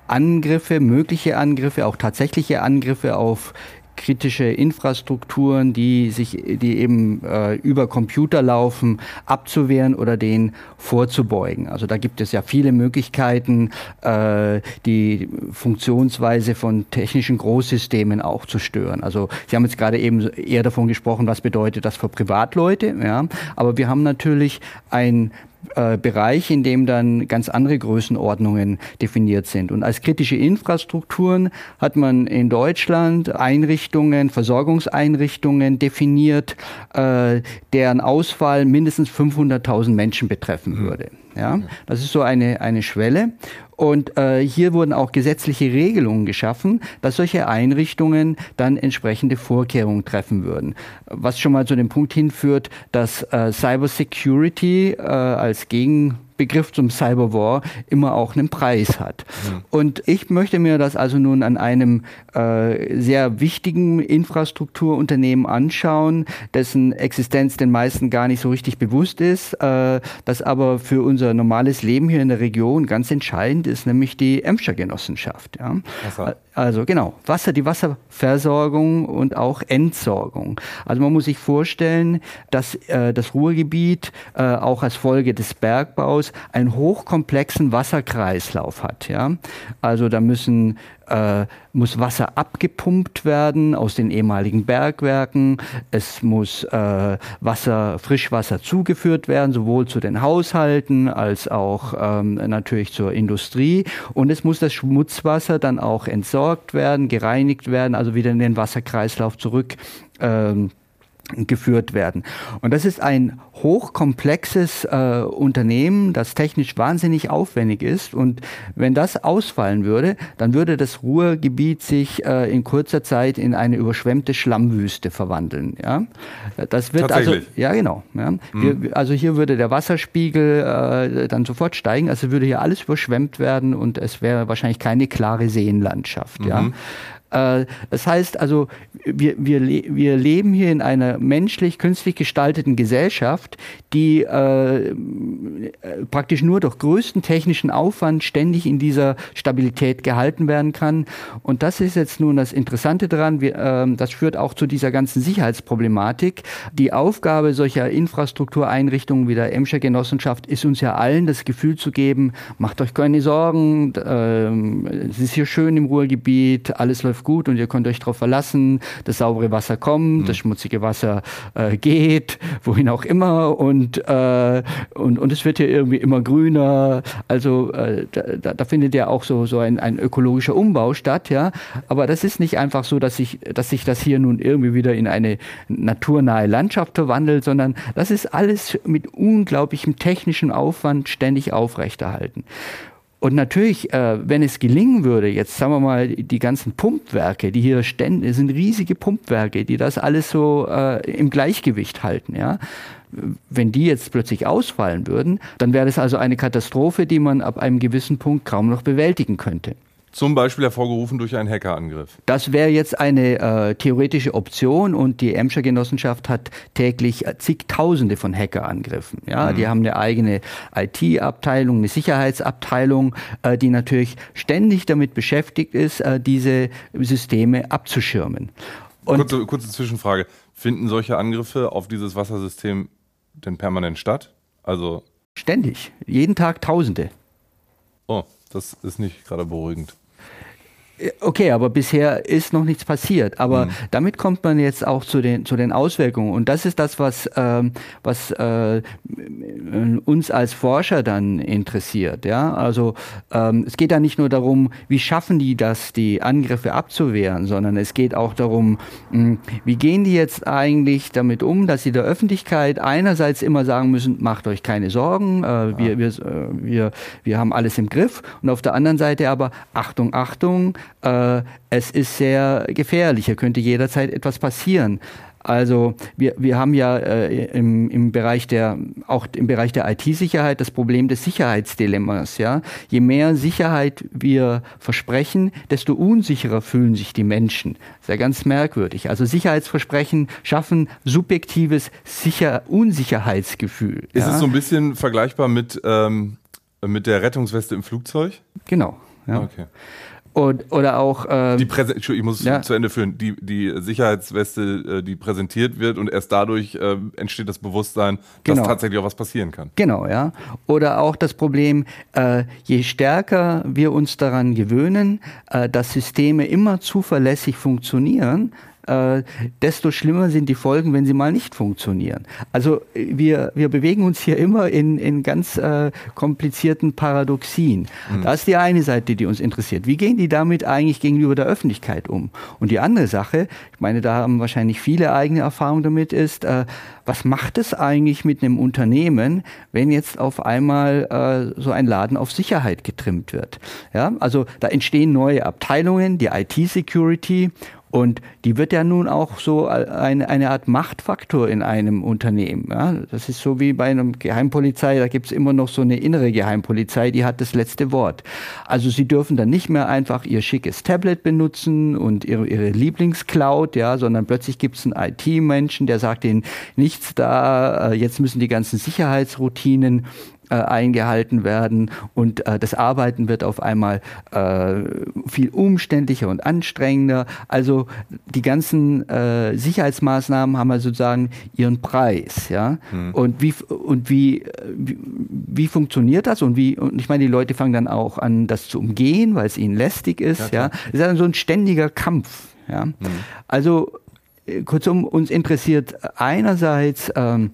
Angriffe, mögliche Angriffe, auch tatsächliche Angriffe auf kritische Infrastrukturen, die sich, die eben äh, über Computer laufen, abzuwehren oder denen vorzubeugen. Also da gibt es ja viele Möglichkeiten, äh, die Funktionsweise von technischen Großsystemen auch zu stören. Also Sie haben jetzt gerade eben eher davon gesprochen, was bedeutet das für Privatleute, ja. Aber wir haben natürlich ein äh, Bereich, in dem dann ganz andere Größenordnungen definiert sind. Und als kritische Infrastrukturen hat man in Deutschland Einrichtungen, Versorgungseinrichtungen definiert, äh, deren Ausfall mindestens 500.000 Menschen betreffen mhm. würde. Ja, das ist so eine, eine Schwelle. Und äh, hier wurden auch gesetzliche Regelungen geschaffen, dass solche Einrichtungen dann entsprechende Vorkehrungen treffen würden. Was schon mal zu dem Punkt hinführt, dass äh, Cyber Security äh, als Gegen Begriff zum Cyberwar immer auch einen Preis hat. Mhm. Und ich möchte mir das also nun an einem äh, sehr wichtigen Infrastrukturunternehmen anschauen, dessen Existenz den meisten gar nicht so richtig bewusst ist, äh, das aber für unser normales Leben hier in der Region ganz entscheidend ist, nämlich die Emscher Genossenschaft. Ja. Also genau, Wasser, die Wasserversorgung und auch Entsorgung. Also man muss sich vorstellen, dass äh, das Ruhrgebiet äh, auch als Folge des Bergbaus einen hochkomplexen Wasserkreislauf hat. Ja? Also da müssen äh, muss Wasser abgepumpt werden aus den ehemaligen Bergwerken. Es muss äh, Wasser, Frischwasser zugeführt werden, sowohl zu den Haushalten als auch ähm, natürlich zur Industrie. Und es muss das Schmutzwasser dann auch entsorgt werden, gereinigt werden, also wieder in den Wasserkreislauf zurück. Ähm, geführt werden. Und das ist ein hochkomplexes äh, Unternehmen, das technisch wahnsinnig aufwendig ist. Und wenn das ausfallen würde, dann würde das Ruhrgebiet sich äh, in kurzer Zeit in eine überschwemmte Schlammwüste verwandeln. Ja, das wird also ja genau. Ja. Mhm. Wir, also hier würde der Wasserspiegel äh, dann sofort steigen. Also würde hier alles überschwemmt werden und es wäre wahrscheinlich keine klare Seenlandschaft. Mhm. Ja. Äh, das heißt also, wir, wir, wir leben hier in einer menschlich, künstlich gestalteten Gesellschaft, die äh, praktisch nur durch größten technischen Aufwand ständig in dieser Stabilität gehalten werden kann. Und das ist jetzt nun das Interessante daran, wir, äh, das führt auch zu dieser ganzen Sicherheitsproblematik. Die Aufgabe solcher Infrastruktureinrichtungen wie der Emscher Genossenschaft ist uns ja allen das Gefühl zu geben, macht euch keine Sorgen, äh, es ist hier schön im Ruhrgebiet, alles läuft gut und ihr könnt euch darauf verlassen, das saubere Wasser kommt, mhm. das schmutzige Wasser äh, geht, wohin auch immer und, äh, und, und es wird hier irgendwie immer grüner. Also äh, da, da findet ja auch so, so ein, ein ökologischer Umbau statt, ja. Aber das ist nicht einfach so, dass sich, dass sich das hier nun irgendwie wieder in eine naturnahe Landschaft verwandelt, sondern das ist alles mit unglaublichem technischem Aufwand ständig aufrechterhalten. Und natürlich, äh, wenn es gelingen würde, jetzt sagen wir mal, die ganzen Pumpwerke, die hier ständig sind riesige Pumpwerke, die das alles so äh, im Gleichgewicht halten, ja. Wenn die jetzt plötzlich ausfallen würden, dann wäre das also eine Katastrophe, die man ab einem gewissen Punkt kaum noch bewältigen könnte. Zum Beispiel hervorgerufen durch einen Hackerangriff. Das wäre jetzt eine äh, theoretische Option und die Emscher Genossenschaft hat täglich zigtausende von Hackerangriffen. Ja, mhm. die haben eine eigene IT-Abteilung, eine Sicherheitsabteilung, äh, die natürlich ständig damit beschäftigt ist, äh, diese Systeme abzuschirmen. kurze, kurze Zwischenfrage. Finden solche Angriffe auf dieses Wassersystem denn permanent statt? Also ständig, jeden Tag Tausende. Oh, das ist nicht gerade beruhigend. Okay, aber bisher ist noch nichts passiert. Aber mhm. damit kommt man jetzt auch zu den, zu den Auswirkungen. Und das ist das, was, ähm, was äh, uns als Forscher dann interessiert. Ja? Also ähm, es geht da nicht nur darum, wie schaffen die das, die Angriffe abzuwehren, sondern es geht auch darum, mh, wie gehen die jetzt eigentlich damit um, dass sie der Öffentlichkeit einerseits immer sagen müssen, macht euch keine Sorgen, äh, wir, wir, äh, wir, wir haben alles im Griff. Und auf der anderen Seite aber, Achtung, Achtung, äh, es ist sehr gefährlich, hier könnte jederzeit etwas passieren. Also wir, wir haben ja äh, im, im Bereich der, auch im Bereich der IT-Sicherheit das Problem des Sicherheitsdilemmas. Ja? Je mehr Sicherheit wir versprechen, desto unsicherer fühlen sich die Menschen. Das ist ja ganz merkwürdig. Also Sicherheitsversprechen schaffen subjektives Sicher Unsicherheitsgefühl. Ist ja? es so ein bisschen vergleichbar mit, ähm, mit der Rettungsweste im Flugzeug? Genau. Ja. Okay. Und, oder auch. Ähm, die Präse ich muss ja. zu Ende führen. Die, die Sicherheitsweste, äh, die präsentiert wird und erst dadurch äh, entsteht das Bewusstsein, genau. dass tatsächlich auch was passieren kann. Genau, ja. Oder auch das Problem, äh, je stärker wir uns daran gewöhnen, äh, dass Systeme immer zuverlässig funktionieren, äh, desto schlimmer sind die Folgen, wenn sie mal nicht funktionieren. Also wir, wir bewegen uns hier immer in, in ganz äh, komplizierten Paradoxien. Mhm. Das ist die eine Seite, die uns interessiert. Wie gehen die damit eigentlich gegenüber der Öffentlichkeit um? Und die andere Sache, ich meine, da haben wahrscheinlich viele eigene Erfahrungen damit, ist, äh, was macht es eigentlich mit einem Unternehmen, wenn jetzt auf einmal äh, so ein Laden auf Sicherheit getrimmt wird? Ja, also da entstehen neue Abteilungen, die IT-Security und die wird ja nun auch so eine, eine Art Machtfaktor in einem Unternehmen. Ja? Das ist so wie bei einem Geheimpolizei, da gibt es immer noch so eine innere Geheimpolizei, die hat das letzte Wort. Also sie dürfen dann nicht mehr einfach ihr schickes Tablet benutzen und ihre, ihre Lieblingscloud, ja, sondern plötzlich gibt es einen IT-Menschen, der sagt ihnen nichts da, äh, jetzt müssen die ganzen Sicherheitsroutinen äh, eingehalten werden und äh, das Arbeiten wird auf einmal äh, viel umständlicher und anstrengender. Also die ganzen äh, Sicherheitsmaßnahmen haben also sozusagen ihren Preis, ja. Mhm. Und wie und wie, wie, wie funktioniert das und wie und ich meine, die Leute fangen dann auch an, das zu umgehen, weil es ihnen lästig ist, ja. Es ist dann so ein ständiger Kampf, ja. Mhm. Also äh, kurzum, uns interessiert einerseits ähm,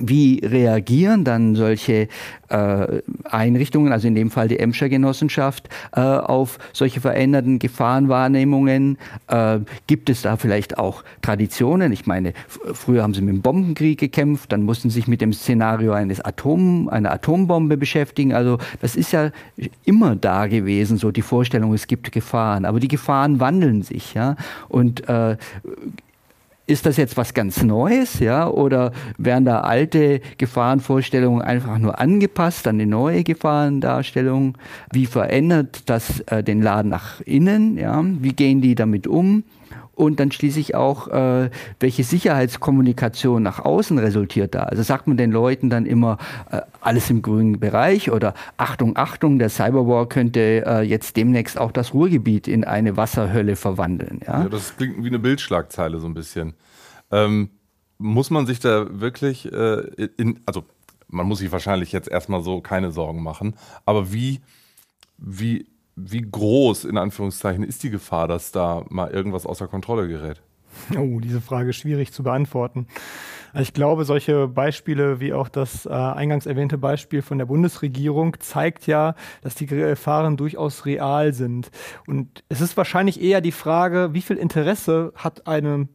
wie reagieren dann solche äh, Einrichtungen, also in dem Fall die Emscher Genossenschaft, äh, auf solche veränderten Gefahrenwahrnehmungen? Äh, gibt es da vielleicht auch Traditionen? Ich meine, früher haben sie mit dem Bombenkrieg gekämpft, dann mussten sie sich mit dem Szenario eines Atom, einer Atombombe beschäftigen. Also das ist ja immer da gewesen, so die Vorstellung, es gibt Gefahren. Aber die Gefahren wandeln sich, ja. Und äh, ist das jetzt was ganz Neues, ja, oder werden da alte Gefahrenvorstellungen einfach nur angepasst an die neue Gefahrendarstellung? Wie verändert das äh, den Laden nach innen, ja? Wie gehen die damit um? Und dann schließlich auch, äh, welche Sicherheitskommunikation nach außen resultiert da. Also sagt man den Leuten dann immer, äh, alles im grünen Bereich oder Achtung, Achtung, der Cyberwar könnte äh, jetzt demnächst auch das Ruhrgebiet in eine Wasserhölle verwandeln. Ja? ja das klingt wie eine Bildschlagzeile so ein bisschen. Ähm, muss man sich da wirklich, äh, in, also man muss sich wahrscheinlich jetzt erstmal so keine Sorgen machen, aber wie, wie wie groß in Anführungszeichen ist die Gefahr, dass da mal irgendwas außer Kontrolle gerät? Oh, diese Frage ist schwierig zu beantworten. Ich glaube, solche Beispiele wie auch das äh, eingangs erwähnte Beispiel von der Bundesregierung zeigt ja, dass die Gefahren durchaus real sind. Und es ist wahrscheinlich eher die Frage, wie viel Interesse hat eine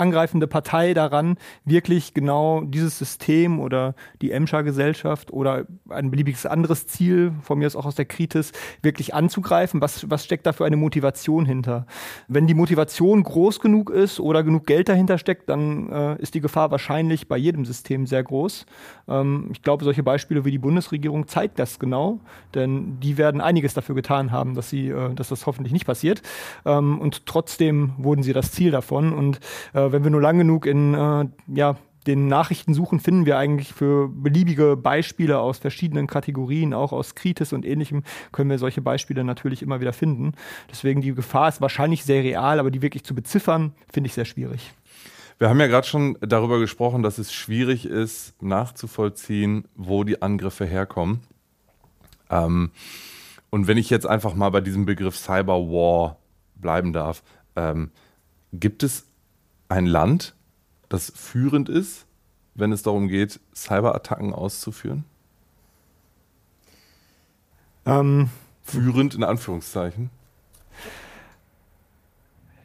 angreifende Partei daran, wirklich genau dieses System oder die Emscher Gesellschaft oder ein beliebiges anderes Ziel, von mir ist auch aus der Kritis, wirklich anzugreifen? Was, was steckt da für eine Motivation hinter? Wenn die Motivation groß genug ist oder genug Geld dahinter steckt, dann äh, ist die Gefahr wahrscheinlich bei jedem System sehr groß. Ähm, ich glaube, solche Beispiele wie die Bundesregierung zeigt das genau, denn die werden einiges dafür getan haben, dass, sie, äh, dass das hoffentlich nicht passiert. Ähm, und trotzdem wurden sie das Ziel davon. Und äh, wenn wir nur lang genug in äh, ja, den Nachrichten suchen, finden wir eigentlich für beliebige Beispiele aus verschiedenen Kategorien, auch aus Kritis und ähnlichem, können wir solche Beispiele natürlich immer wieder finden. Deswegen die Gefahr ist wahrscheinlich sehr real, aber die wirklich zu beziffern, finde ich sehr schwierig. Wir haben ja gerade schon darüber gesprochen, dass es schwierig ist, nachzuvollziehen, wo die Angriffe herkommen. Ähm, und wenn ich jetzt einfach mal bei diesem Begriff Cyberwar bleiben darf, ähm, gibt es ein Land, das führend ist, wenn es darum geht, Cyberattacken auszuführen? Ähm, führend in Anführungszeichen.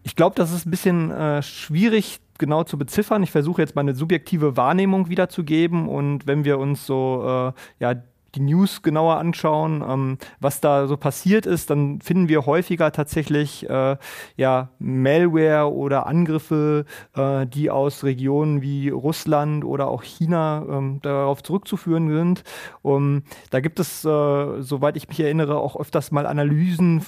Ich glaube, das ist ein bisschen äh, schwierig genau zu beziffern. Ich versuche jetzt mal eine subjektive Wahrnehmung wiederzugeben und wenn wir uns so äh, ja, die News genauer anschauen, ähm, was da so passiert ist, dann finden wir häufiger tatsächlich äh, ja, Malware oder Angriffe, äh, die aus Regionen wie Russland oder auch China ähm, darauf zurückzuführen sind. Um, da gibt es, äh, soweit ich mich erinnere, auch öfters mal Analysen,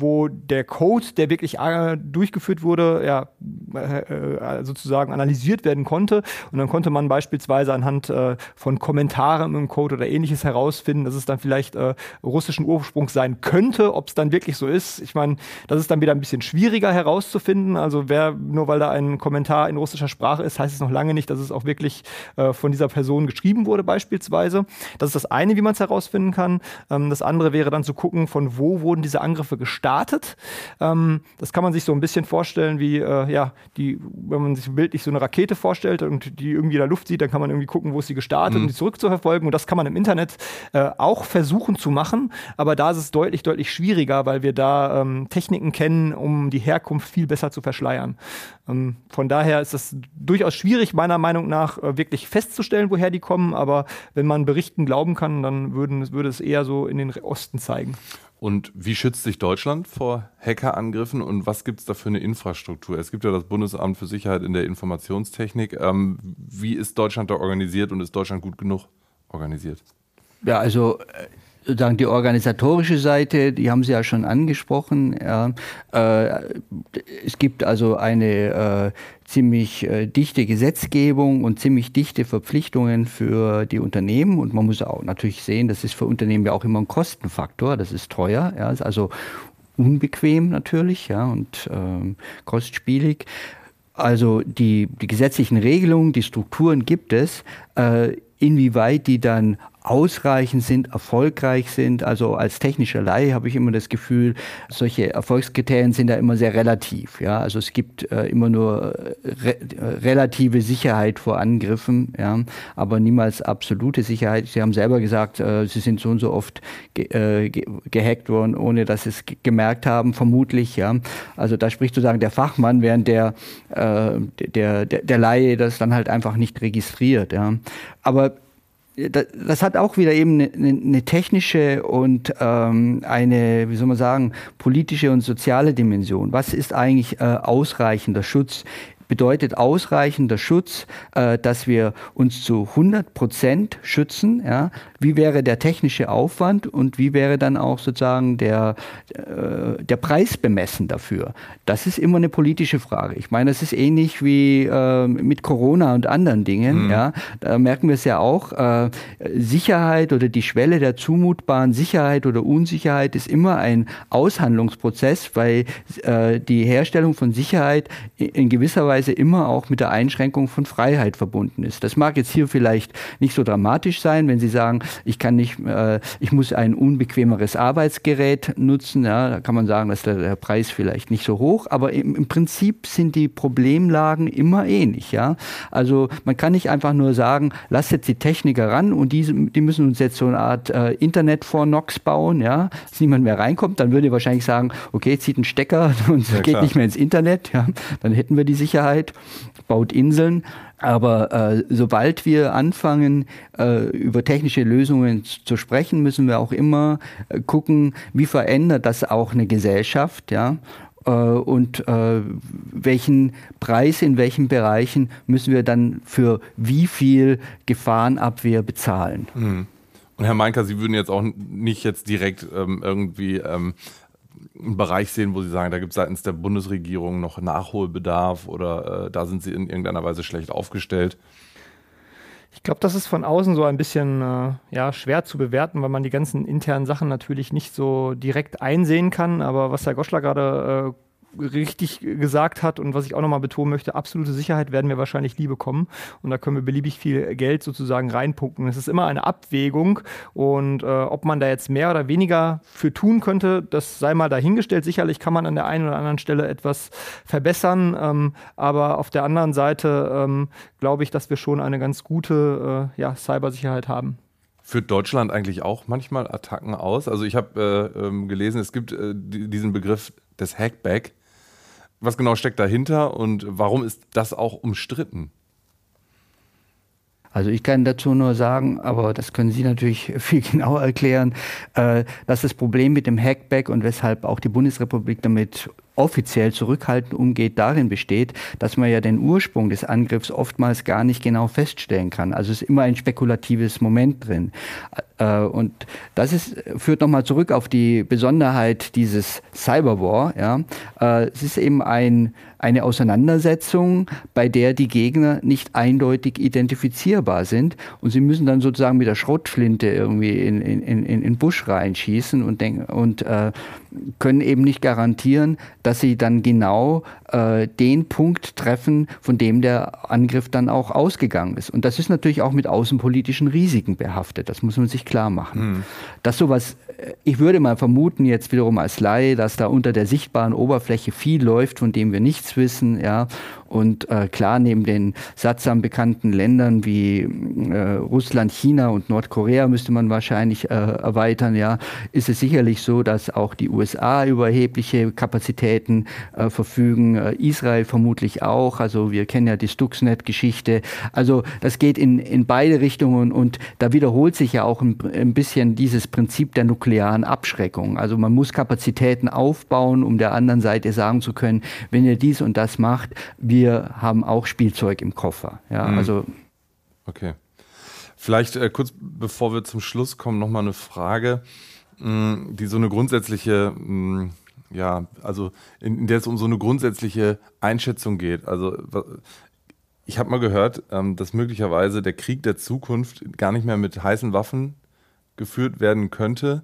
wo der Code, der wirklich äh, durchgeführt wurde, ja, äh, sozusagen analysiert werden konnte. Und dann konnte man beispielsweise anhand äh, von Kommentaren im Code oder ähnliches herausfinden, dass es dann vielleicht äh, russischen Ursprungs sein könnte. Ob es dann wirklich so ist, ich meine, das ist dann wieder ein bisschen schwieriger herauszufinden. Also wer, nur weil da ein Kommentar in russischer Sprache ist, heißt es noch lange nicht, dass es auch wirklich äh, von dieser Person geschrieben wurde beispielsweise. Das ist das eine, wie man es herausfinden kann. Ähm, das andere wäre dann zu gucken, von wo wurden diese Angriffe gestartet. Ähm, das kann man sich so ein bisschen vorstellen, wie, äh, ja, die, wenn man sich bildlich so eine Rakete vorstellt und die irgendwie in der Luft sieht, dann kann man irgendwie gucken, wo ist sie gestartet mhm. und die zurückzuverfolgen. Und das kann man im Internet äh, auch versuchen zu machen. Aber da ist es deutlich, deutlich schwieriger, weil wir da ähm, Techniken kennen, um die Herkunft viel besser zu verschleiern. Ähm, von daher ist es durchaus schwierig, meiner Meinung nach, äh, wirklich festzustellen, woher die kommen. Aber wenn man Berichten glauben kann, dann würden, würde es eher so in den Osten zeigen. Und wie schützt sich Deutschland vor Hackerangriffen und was gibt es da für eine Infrastruktur? Es gibt ja das Bundesamt für Sicherheit in der Informationstechnik. Ähm, wie ist Deutschland da organisiert und ist Deutschland gut genug organisiert? Ja, also äh, sozusagen die organisatorische Seite, die haben Sie ja schon angesprochen. Ja. Äh, es gibt also eine äh, ziemlich äh, dichte Gesetzgebung und ziemlich dichte Verpflichtungen für die Unternehmen. Und man muss auch natürlich sehen, das ist für Unternehmen ja auch immer ein Kostenfaktor. Das ist teuer, ja, ist also unbequem natürlich ja, und ähm, kostspielig. Also die, die gesetzlichen Regelungen, die Strukturen gibt es. Äh, inwieweit die dann ausreichend sind, erfolgreich sind. Also als technischer Laie habe ich immer das Gefühl, solche Erfolgskriterien sind da immer sehr relativ. Ja, also es gibt äh, immer nur äh, re relative Sicherheit vor Angriffen, ja, aber niemals absolute Sicherheit. Sie haben selber gesagt, äh, Sie sind so und so oft ge äh, ge gehackt worden, ohne dass Sie es gemerkt haben, vermutlich. Ja, also da spricht sozusagen der Fachmann, während der äh, der, der der Laie das dann halt einfach nicht registriert. Ja, aber das hat auch wieder eben eine, eine technische und ähm, eine, wie soll man sagen, politische und soziale Dimension. Was ist eigentlich äh, ausreichender Schutz? bedeutet ausreichender Schutz, äh, dass wir uns zu 100 Prozent schützen. Ja? Wie wäre der technische Aufwand und wie wäre dann auch sozusagen der, äh, der Preis bemessen dafür? Das ist immer eine politische Frage. Ich meine, das ist ähnlich wie äh, mit Corona und anderen Dingen. Mhm. Ja? Da merken wir es ja auch. Äh, Sicherheit oder die Schwelle der zumutbaren Sicherheit oder Unsicherheit ist immer ein Aushandlungsprozess, weil äh, die Herstellung von Sicherheit in gewisser Weise Weise immer auch mit der Einschränkung von Freiheit verbunden ist. Das mag jetzt hier vielleicht nicht so dramatisch sein, wenn Sie sagen, ich kann nicht, äh, ich muss ein unbequemeres Arbeitsgerät nutzen. Ja, da kann man sagen, dass der, der Preis vielleicht nicht so hoch, aber im, im, Prinzip sind die Problemlagen immer ähnlich. Ja, also man kann nicht einfach nur sagen, lass jetzt die Techniker ran und die, die müssen uns jetzt so eine Art äh, Internet vor Nox bauen, ja, dass niemand mehr reinkommt. Dann würde ihr wahrscheinlich sagen, okay, zieht einen Stecker (laughs) und ja, geht klar. nicht mehr ins Internet. Ja, dann hätten wir die Sicherheit, baut Inseln. Aber äh, sobald wir anfangen, äh, über technische Lösungen zu sprechen, müssen wir auch immer äh, gucken, wie verändert das auch eine Gesellschaft, ja. Äh, und äh, welchen Preis in welchen Bereichen müssen wir dann für wie viel Gefahrenabwehr bezahlen? Mhm. Und Herr Meinker, Sie würden jetzt auch nicht jetzt direkt ähm, irgendwie ähm, einen Bereich sehen, wo Sie sagen, da gibt es seitens der Bundesregierung noch Nachholbedarf oder äh, da sind Sie in irgendeiner Weise schlecht aufgestellt? Ich glaube, das ist von außen so ein bisschen äh, ja, schwer zu bewerten, weil man die ganzen internen Sachen natürlich nicht so direkt einsehen kann. Aber was Herr Goschler gerade äh, richtig gesagt hat und was ich auch nochmal betonen möchte, absolute Sicherheit werden wir wahrscheinlich nie bekommen und da können wir beliebig viel Geld sozusagen reinpunkten. Es ist immer eine Abwägung und äh, ob man da jetzt mehr oder weniger für tun könnte, das sei mal dahingestellt. Sicherlich kann man an der einen oder anderen Stelle etwas verbessern, ähm, aber auf der anderen Seite ähm, glaube ich, dass wir schon eine ganz gute äh, ja, Cybersicherheit haben. Führt Deutschland eigentlich auch manchmal Attacken aus? Also ich habe äh, ähm, gelesen, es gibt äh, diesen Begriff des Hackback was genau steckt dahinter und warum ist das auch umstritten? Also ich kann dazu nur sagen, aber das können Sie natürlich (laughs) viel genauer erklären, äh, dass das Problem mit dem Hackback und weshalb auch die Bundesrepublik damit offiziell zurückhaltend umgeht, darin besteht, dass man ja den Ursprung des Angriffs oftmals gar nicht genau feststellen kann. Also es ist immer ein spekulatives Moment drin. Äh, und das ist, führt nochmal zurück auf die Besonderheit dieses Cyberwar. Ja. Äh, es ist eben ein, eine Auseinandersetzung, bei der die Gegner nicht eindeutig identifizierbar sind und sie müssen dann sozusagen mit der Schrotflinte irgendwie in, in, in, in den Busch reinschießen und, denken, und äh, können eben nicht garantieren, dass sie dann genau äh, den Punkt treffen, von dem der Angriff dann auch ausgegangen ist. Und das ist natürlich auch mit außenpolitischen Risiken behaftet. Das muss man sich klar machen. Mhm. Dass sowas, äh, ich würde mal vermuten, jetzt wiederum als Laie, dass da unter der sichtbaren Oberfläche viel läuft, von dem wir nichts wissen, ja. Und äh, klar, neben den sattsam bekannten Ländern wie äh, Russland, China und Nordkorea müsste man wahrscheinlich äh, erweitern, ja, ist es sicherlich so, dass auch die USA über erhebliche Kapazitäten äh, verfügen, äh, Israel vermutlich auch. Also wir kennen ja die Stuxnet-Geschichte. Also das geht in, in beide Richtungen und da wiederholt sich ja auch ein, ein bisschen dieses Prinzip der nuklearen Abschreckung. Also man muss Kapazitäten aufbauen, um der anderen Seite sagen zu können, wenn ihr dies und das macht, wir wir haben auch Spielzeug im Koffer. Ja, mhm. also. Okay. Vielleicht äh, kurz bevor wir zum Schluss kommen, nochmal eine Frage, mh, mm, die so eine grundsätzliche, mh, mm, ja, also in, in, der es um so eine grundsätzliche Einschätzung geht. Also ich habe mal gehört, ähm, dass möglicherweise der Krieg der Zukunft gar nicht mehr mit heißen Waffen geführt werden könnte,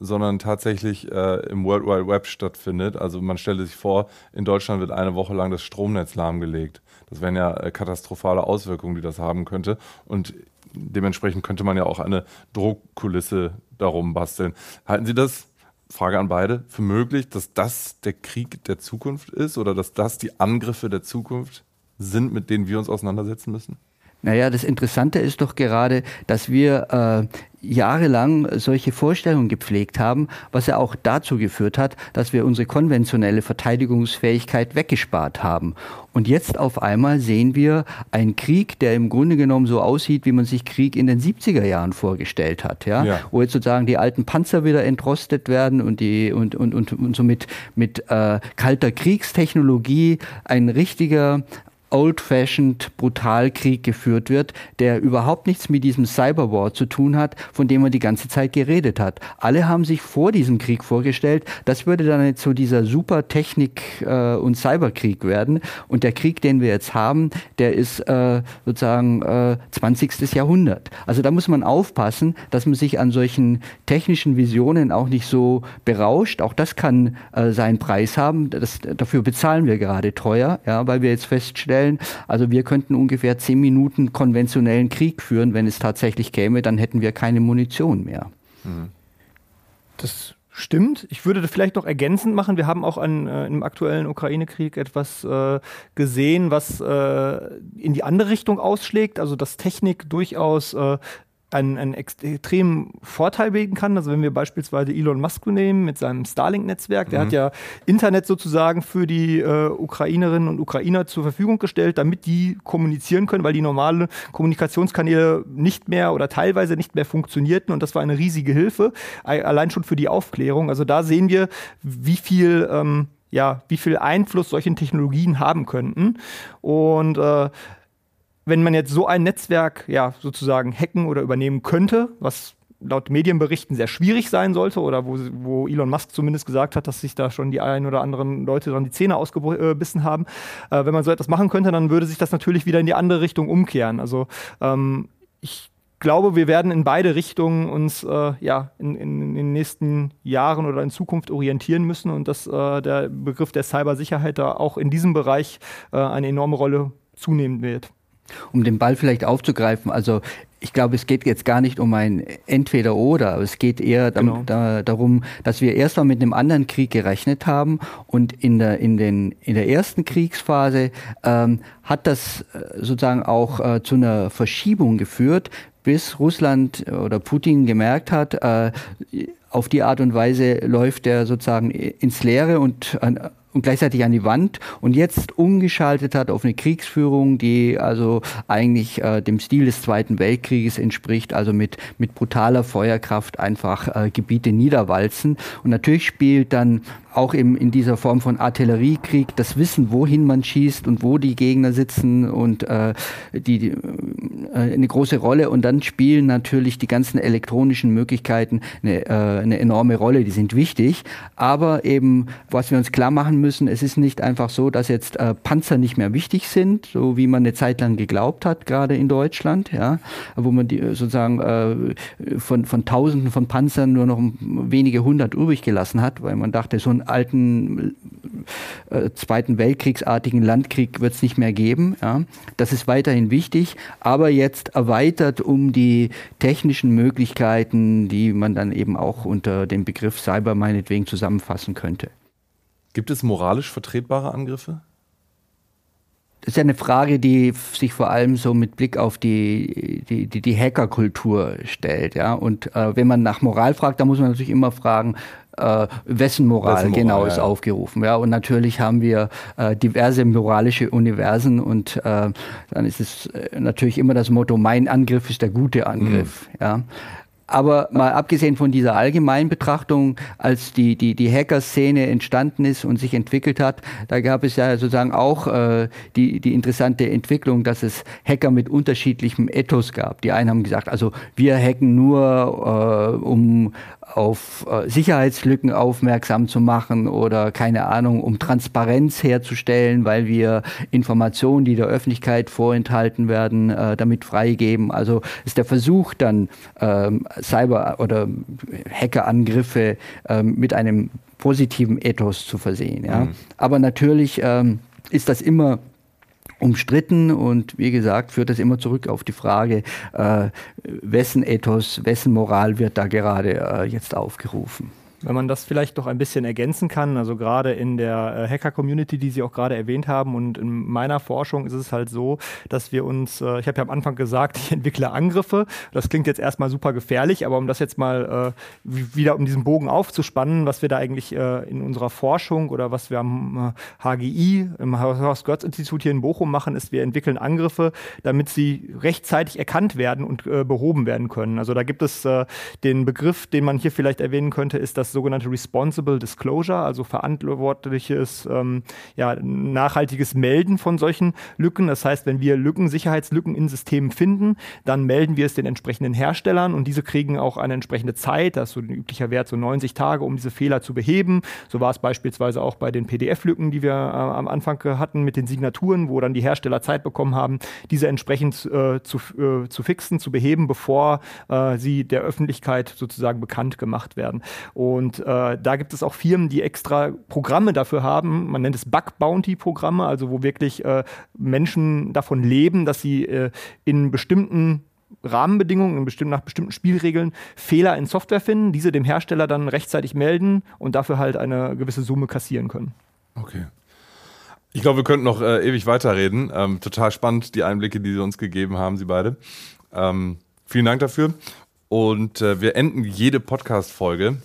sondern tatsächlich äh, im World Wide Web stattfindet. Also man stelle sich vor, in Deutschland wird eine Woche lang das Stromnetz lahmgelegt. Das wären ja äh, katastrophale Auswirkungen, die das haben könnte. Und dementsprechend könnte man ja auch eine Druckkulisse darum basteln. Halten Sie das, Frage an beide, für möglich, dass das der Krieg der Zukunft ist oder dass das die Angriffe der Zukunft sind, mit denen wir uns auseinandersetzen müssen? Naja, das Interessante ist doch gerade, dass wir äh, jahrelang solche Vorstellungen gepflegt haben, was ja auch dazu geführt hat, dass wir unsere konventionelle Verteidigungsfähigkeit weggespart haben. Und jetzt auf einmal sehen wir einen Krieg, der im Grunde genommen so aussieht, wie man sich Krieg in den 70er Jahren vorgestellt hat, ja? ja. Wo jetzt sozusagen die alten Panzer wieder entrostet werden und die und, und, und, und so mit, mit äh, kalter Kriegstechnologie ein richtiger old-fashioned Brutalkrieg geführt wird, der überhaupt nichts mit diesem Cyberwar zu tun hat, von dem man die ganze Zeit geredet hat. Alle haben sich vor diesem Krieg vorgestellt, das würde dann jetzt so dieser super Technik- äh, und Cyberkrieg werden. Und der Krieg, den wir jetzt haben, der ist äh, sozusagen äh, 20. Jahrhundert. Also da muss man aufpassen, dass man sich an solchen technischen Visionen auch nicht so berauscht. Auch das kann äh, seinen Preis haben. Das, dafür bezahlen wir gerade teuer, ja, weil wir jetzt feststellen, vorstellen. Also wir könnten ungefähr zehn Minuten konventionellen Krieg führen. Wenn es tatsächlich käme, dann hätten wir keine Munition mehr. Mhm. Das Stimmt. Ich würde das vielleicht noch ergänzend machen. Wir haben auch an, äh, im aktuellen Ukraine-Krieg etwas äh, gesehen, was äh, in die andere Richtung ausschlägt. Also dass Technik durchaus äh, einen, einen extremen Vorteil bieten kann. Also wenn wir beispielsweise Elon Musk nehmen mit seinem Starlink-Netzwerk, der mhm. hat ja Internet sozusagen für die äh, Ukrainerinnen und Ukrainer zur Verfügung gestellt, damit die kommunizieren können, weil die normalen Kommunikationskanäle nicht mehr oder teilweise nicht mehr funktionierten und das war eine riesige Hilfe, allein schon für die Aufklärung. Also da sehen wir, wie viel ähm, ja, wie viel Einfluss solche Technologien haben könnten. Und äh, wenn man jetzt so ein Netzwerk ja sozusagen hacken oder übernehmen könnte, was laut Medienberichten sehr schwierig sein sollte oder wo, wo Elon Musk zumindest gesagt hat, dass sich da schon die ein oder anderen Leute dann die Zähne ausgebissen haben. Äh, wenn man so etwas machen könnte, dann würde sich das natürlich wieder in die andere Richtung umkehren. Also ähm, ich glaube, wir werden in beide Richtungen uns äh, ja in, in, in, den nächsten Jahren oder in Zukunft orientieren müssen und dass äh, der Begriff der Cybersicherheit da auch in diesem Bereich äh, eine enorme Rolle zunehmen wird. Um den Ball vielleicht aufzugreifen, also ich glaube, es geht jetzt gar nicht um ein Entweder-Oder. Es geht eher genau. da, darum, dass wir erstmal mit einem anderen Krieg gerechnet haben und in der, in den, in der ersten Kriegsphase ähm, hat das äh, sozusagen auch äh, zu einer Verschiebung geführt, bis Russland oder Putin gemerkt hat, äh, auf die Art und Weise läuft er sozusagen ins Leere und und gleichzeitig an die Wand und jetzt umgeschaltet hat auf eine Kriegsführung, die also eigentlich äh, dem Stil des Zweiten Weltkrieges entspricht, also mit, mit brutaler Feuerkraft einfach äh, Gebiete niederwalzen. Und natürlich spielt dann auch im, in dieser Form von Artilleriekrieg das Wissen, wohin man schießt und wo die Gegner sitzen und äh, die, die äh, eine große Rolle. Und dann spielen natürlich die ganzen elektronischen Möglichkeiten eine, äh, eine enorme Rolle. Die sind wichtig. Aber eben, was wir uns klar machen müssen, es ist nicht einfach so, dass jetzt äh, Panzer nicht mehr wichtig sind, so wie man eine Zeit lang geglaubt hat, gerade in Deutschland, ja, wo man die sozusagen äh, von, von Tausenden von Panzern nur noch wenige hundert übrig gelassen hat, weil man dachte, so ein alten äh, Zweiten Weltkriegsartigen Landkrieg wird es nicht mehr geben. Ja. Das ist weiterhin wichtig, aber jetzt erweitert um die technischen Möglichkeiten, die man dann eben auch unter dem Begriff Cyber meinetwegen zusammenfassen könnte. Gibt es moralisch vertretbare Angriffe? Das ist ja eine Frage, die sich vor allem so mit Blick auf die, die, die, die Hackerkultur stellt. Ja? Und äh, wenn man nach Moral fragt, dann muss man natürlich immer fragen, äh, wessen Moral, wessen Moral genau ist ja. aufgerufen. Ja, und natürlich haben wir äh, diverse moralische Universen und äh, dann ist es äh, natürlich immer das Motto, mein Angriff ist der gute Angriff. Mhm. Ja. Aber mal abgesehen von dieser allgemeinen Betrachtung, als die, die, die Hacker-Szene entstanden ist und sich entwickelt hat, da gab es ja sozusagen auch äh, die, die interessante Entwicklung, dass es Hacker mit unterschiedlichem Ethos gab. Die einen haben gesagt, also wir hacken nur, äh, um auf äh, Sicherheitslücken aufmerksam zu machen oder keine Ahnung, um Transparenz herzustellen, weil wir Informationen, die der Öffentlichkeit vorenthalten werden, äh, damit freigeben. Also ist der Versuch dann ähm, Cyber- oder Hackerangriffe ähm, mit einem positiven Ethos zu versehen. Ja? Mhm. Aber natürlich ähm, ist das immer umstritten und wie gesagt führt das immer zurück auf die Frage, äh, wessen Ethos, wessen Moral wird da gerade äh, jetzt aufgerufen. Wenn man das vielleicht doch ein bisschen ergänzen kann, also gerade in der äh, Hacker-Community, die Sie auch gerade erwähnt haben und in meiner Forschung ist es halt so, dass wir uns, äh, ich habe ja am Anfang gesagt, (laughs) ich entwickle Angriffe. Das klingt jetzt erstmal super gefährlich, aber um das jetzt mal äh, wieder um diesen Bogen aufzuspannen, was wir da eigentlich in unserer Forschung oder was wir am HGI, im Horst-Götz-Institut hier in Bochum machen, ist, wir entwickeln Angriffe, damit sie rechtzeitig erkannt werden und behoben werden können. Also da gibt es den Begriff, den man hier vielleicht erwähnen könnte, ist das das sogenannte Responsible Disclosure, also verantwortliches, ähm, ja, nachhaltiges Melden von solchen Lücken. Das heißt, wenn wir Lücken, Sicherheitslücken in Systemen finden, dann melden wir es den entsprechenden Herstellern und diese kriegen auch eine entsprechende Zeit, das ist so ein üblicher Wert, so 90 Tage, um diese Fehler zu beheben. So war es beispielsweise auch bei den PDF-Lücken, die wir äh, am Anfang hatten mit den Signaturen, wo dann die Hersteller Zeit bekommen haben, diese entsprechend äh, zu, äh, zu fixen, zu beheben, bevor äh, sie der Öffentlichkeit sozusagen bekannt gemacht werden. Und und äh, da gibt es auch Firmen, die extra Programme dafür haben. Man nennt es Bug Bounty Programme, also wo wirklich äh, Menschen davon leben, dass sie äh, in bestimmten Rahmenbedingungen, in bestimmten, nach bestimmten Spielregeln Fehler in Software finden, diese dem Hersteller dann rechtzeitig melden und dafür halt eine gewisse Summe kassieren können. Okay. Ich glaube, wir könnten noch äh, ewig weiterreden. Ähm, total spannend, die Einblicke, die Sie uns gegeben haben, Sie beide. Ähm, vielen Dank dafür. Und äh, wir enden jede Podcast-Folge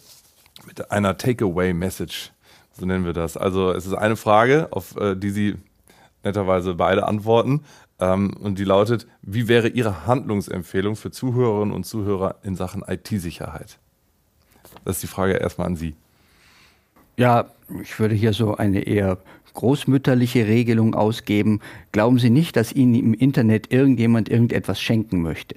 mit einer Takeaway-Message. So nennen wir das. Also es ist eine Frage, auf äh, die Sie netterweise beide antworten. Ähm, und die lautet, wie wäre Ihre Handlungsempfehlung für Zuhörerinnen und Zuhörer in Sachen IT-Sicherheit? Das ist die Frage erstmal an Sie. Ja, ich würde hier so eine eher großmütterliche Regelung ausgeben. Glauben Sie nicht, dass Ihnen im Internet irgendjemand irgendetwas schenken möchte.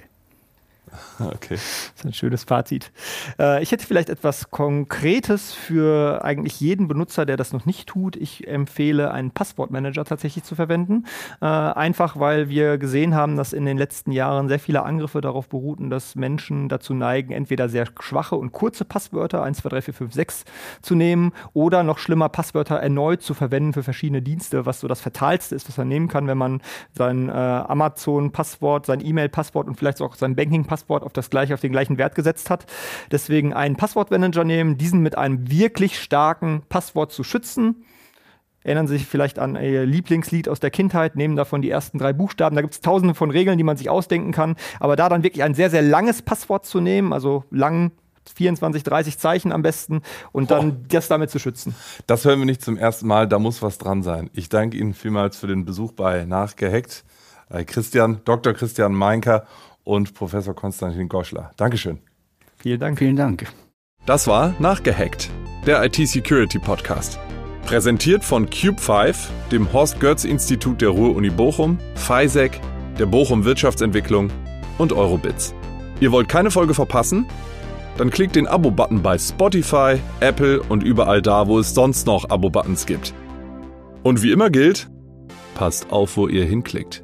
(laughs) Okay. Das ist ein schönes Fazit. Äh, ich hätte vielleicht etwas Konkretes für eigentlich jeden Benutzer, der das noch nicht tut. Ich empfehle, einen Passwortmanager tatsächlich zu verwenden. Äh, einfach, weil wir gesehen haben, dass in den letzten Jahren sehr viele Angriffe darauf beruhten, dass Menschen dazu neigen, entweder sehr schwache und kurze Passwörter, 1, 2, 3, 4, 5, 6 zu nehmen oder noch schlimmer Passwörter erneut zu verwenden für verschiedene Dienste, was so das Fatalste ist, was man nehmen kann, wenn man sein äh, Amazon-Passwort, sein E-Mail-Passwort und vielleicht auch sein Banking-Passwort auf das gleiche, auf den gleichen Wert gesetzt hat. Deswegen einen Passwortmanager nehmen, diesen mit einem wirklich starken Passwort zu schützen. Erinnern Sie sich vielleicht an Ihr Lieblingslied aus der Kindheit, nehmen davon die ersten drei Buchstaben. Da gibt es tausende von Regeln, die man sich ausdenken kann. Aber da dann wirklich ein sehr, sehr langes Passwort zu nehmen, also lang 24, 30 Zeichen am besten und dann oh. das damit zu schützen. Das hören wir nicht zum ersten Mal, da muss was dran sein. Ich danke Ihnen vielmals für den Besuch bei Nachgehackt. Äh, Christian, Dr. Christian Meinker und Professor Konstantin Goschler. Dankeschön. Vielen Dank. Vielen Dank. Das war Nachgehackt, der IT-Security-Podcast. Präsentiert von Cube5, dem Horst Götz Institut der Ruhr-Uni Bochum, FISEC, der Bochum Wirtschaftsentwicklung und Eurobits. Ihr wollt keine Folge verpassen? Dann klickt den Abo-Button bei Spotify, Apple und überall da, wo es sonst noch Abo-Buttons gibt. Und wie immer gilt, passt auf, wo ihr hinklickt.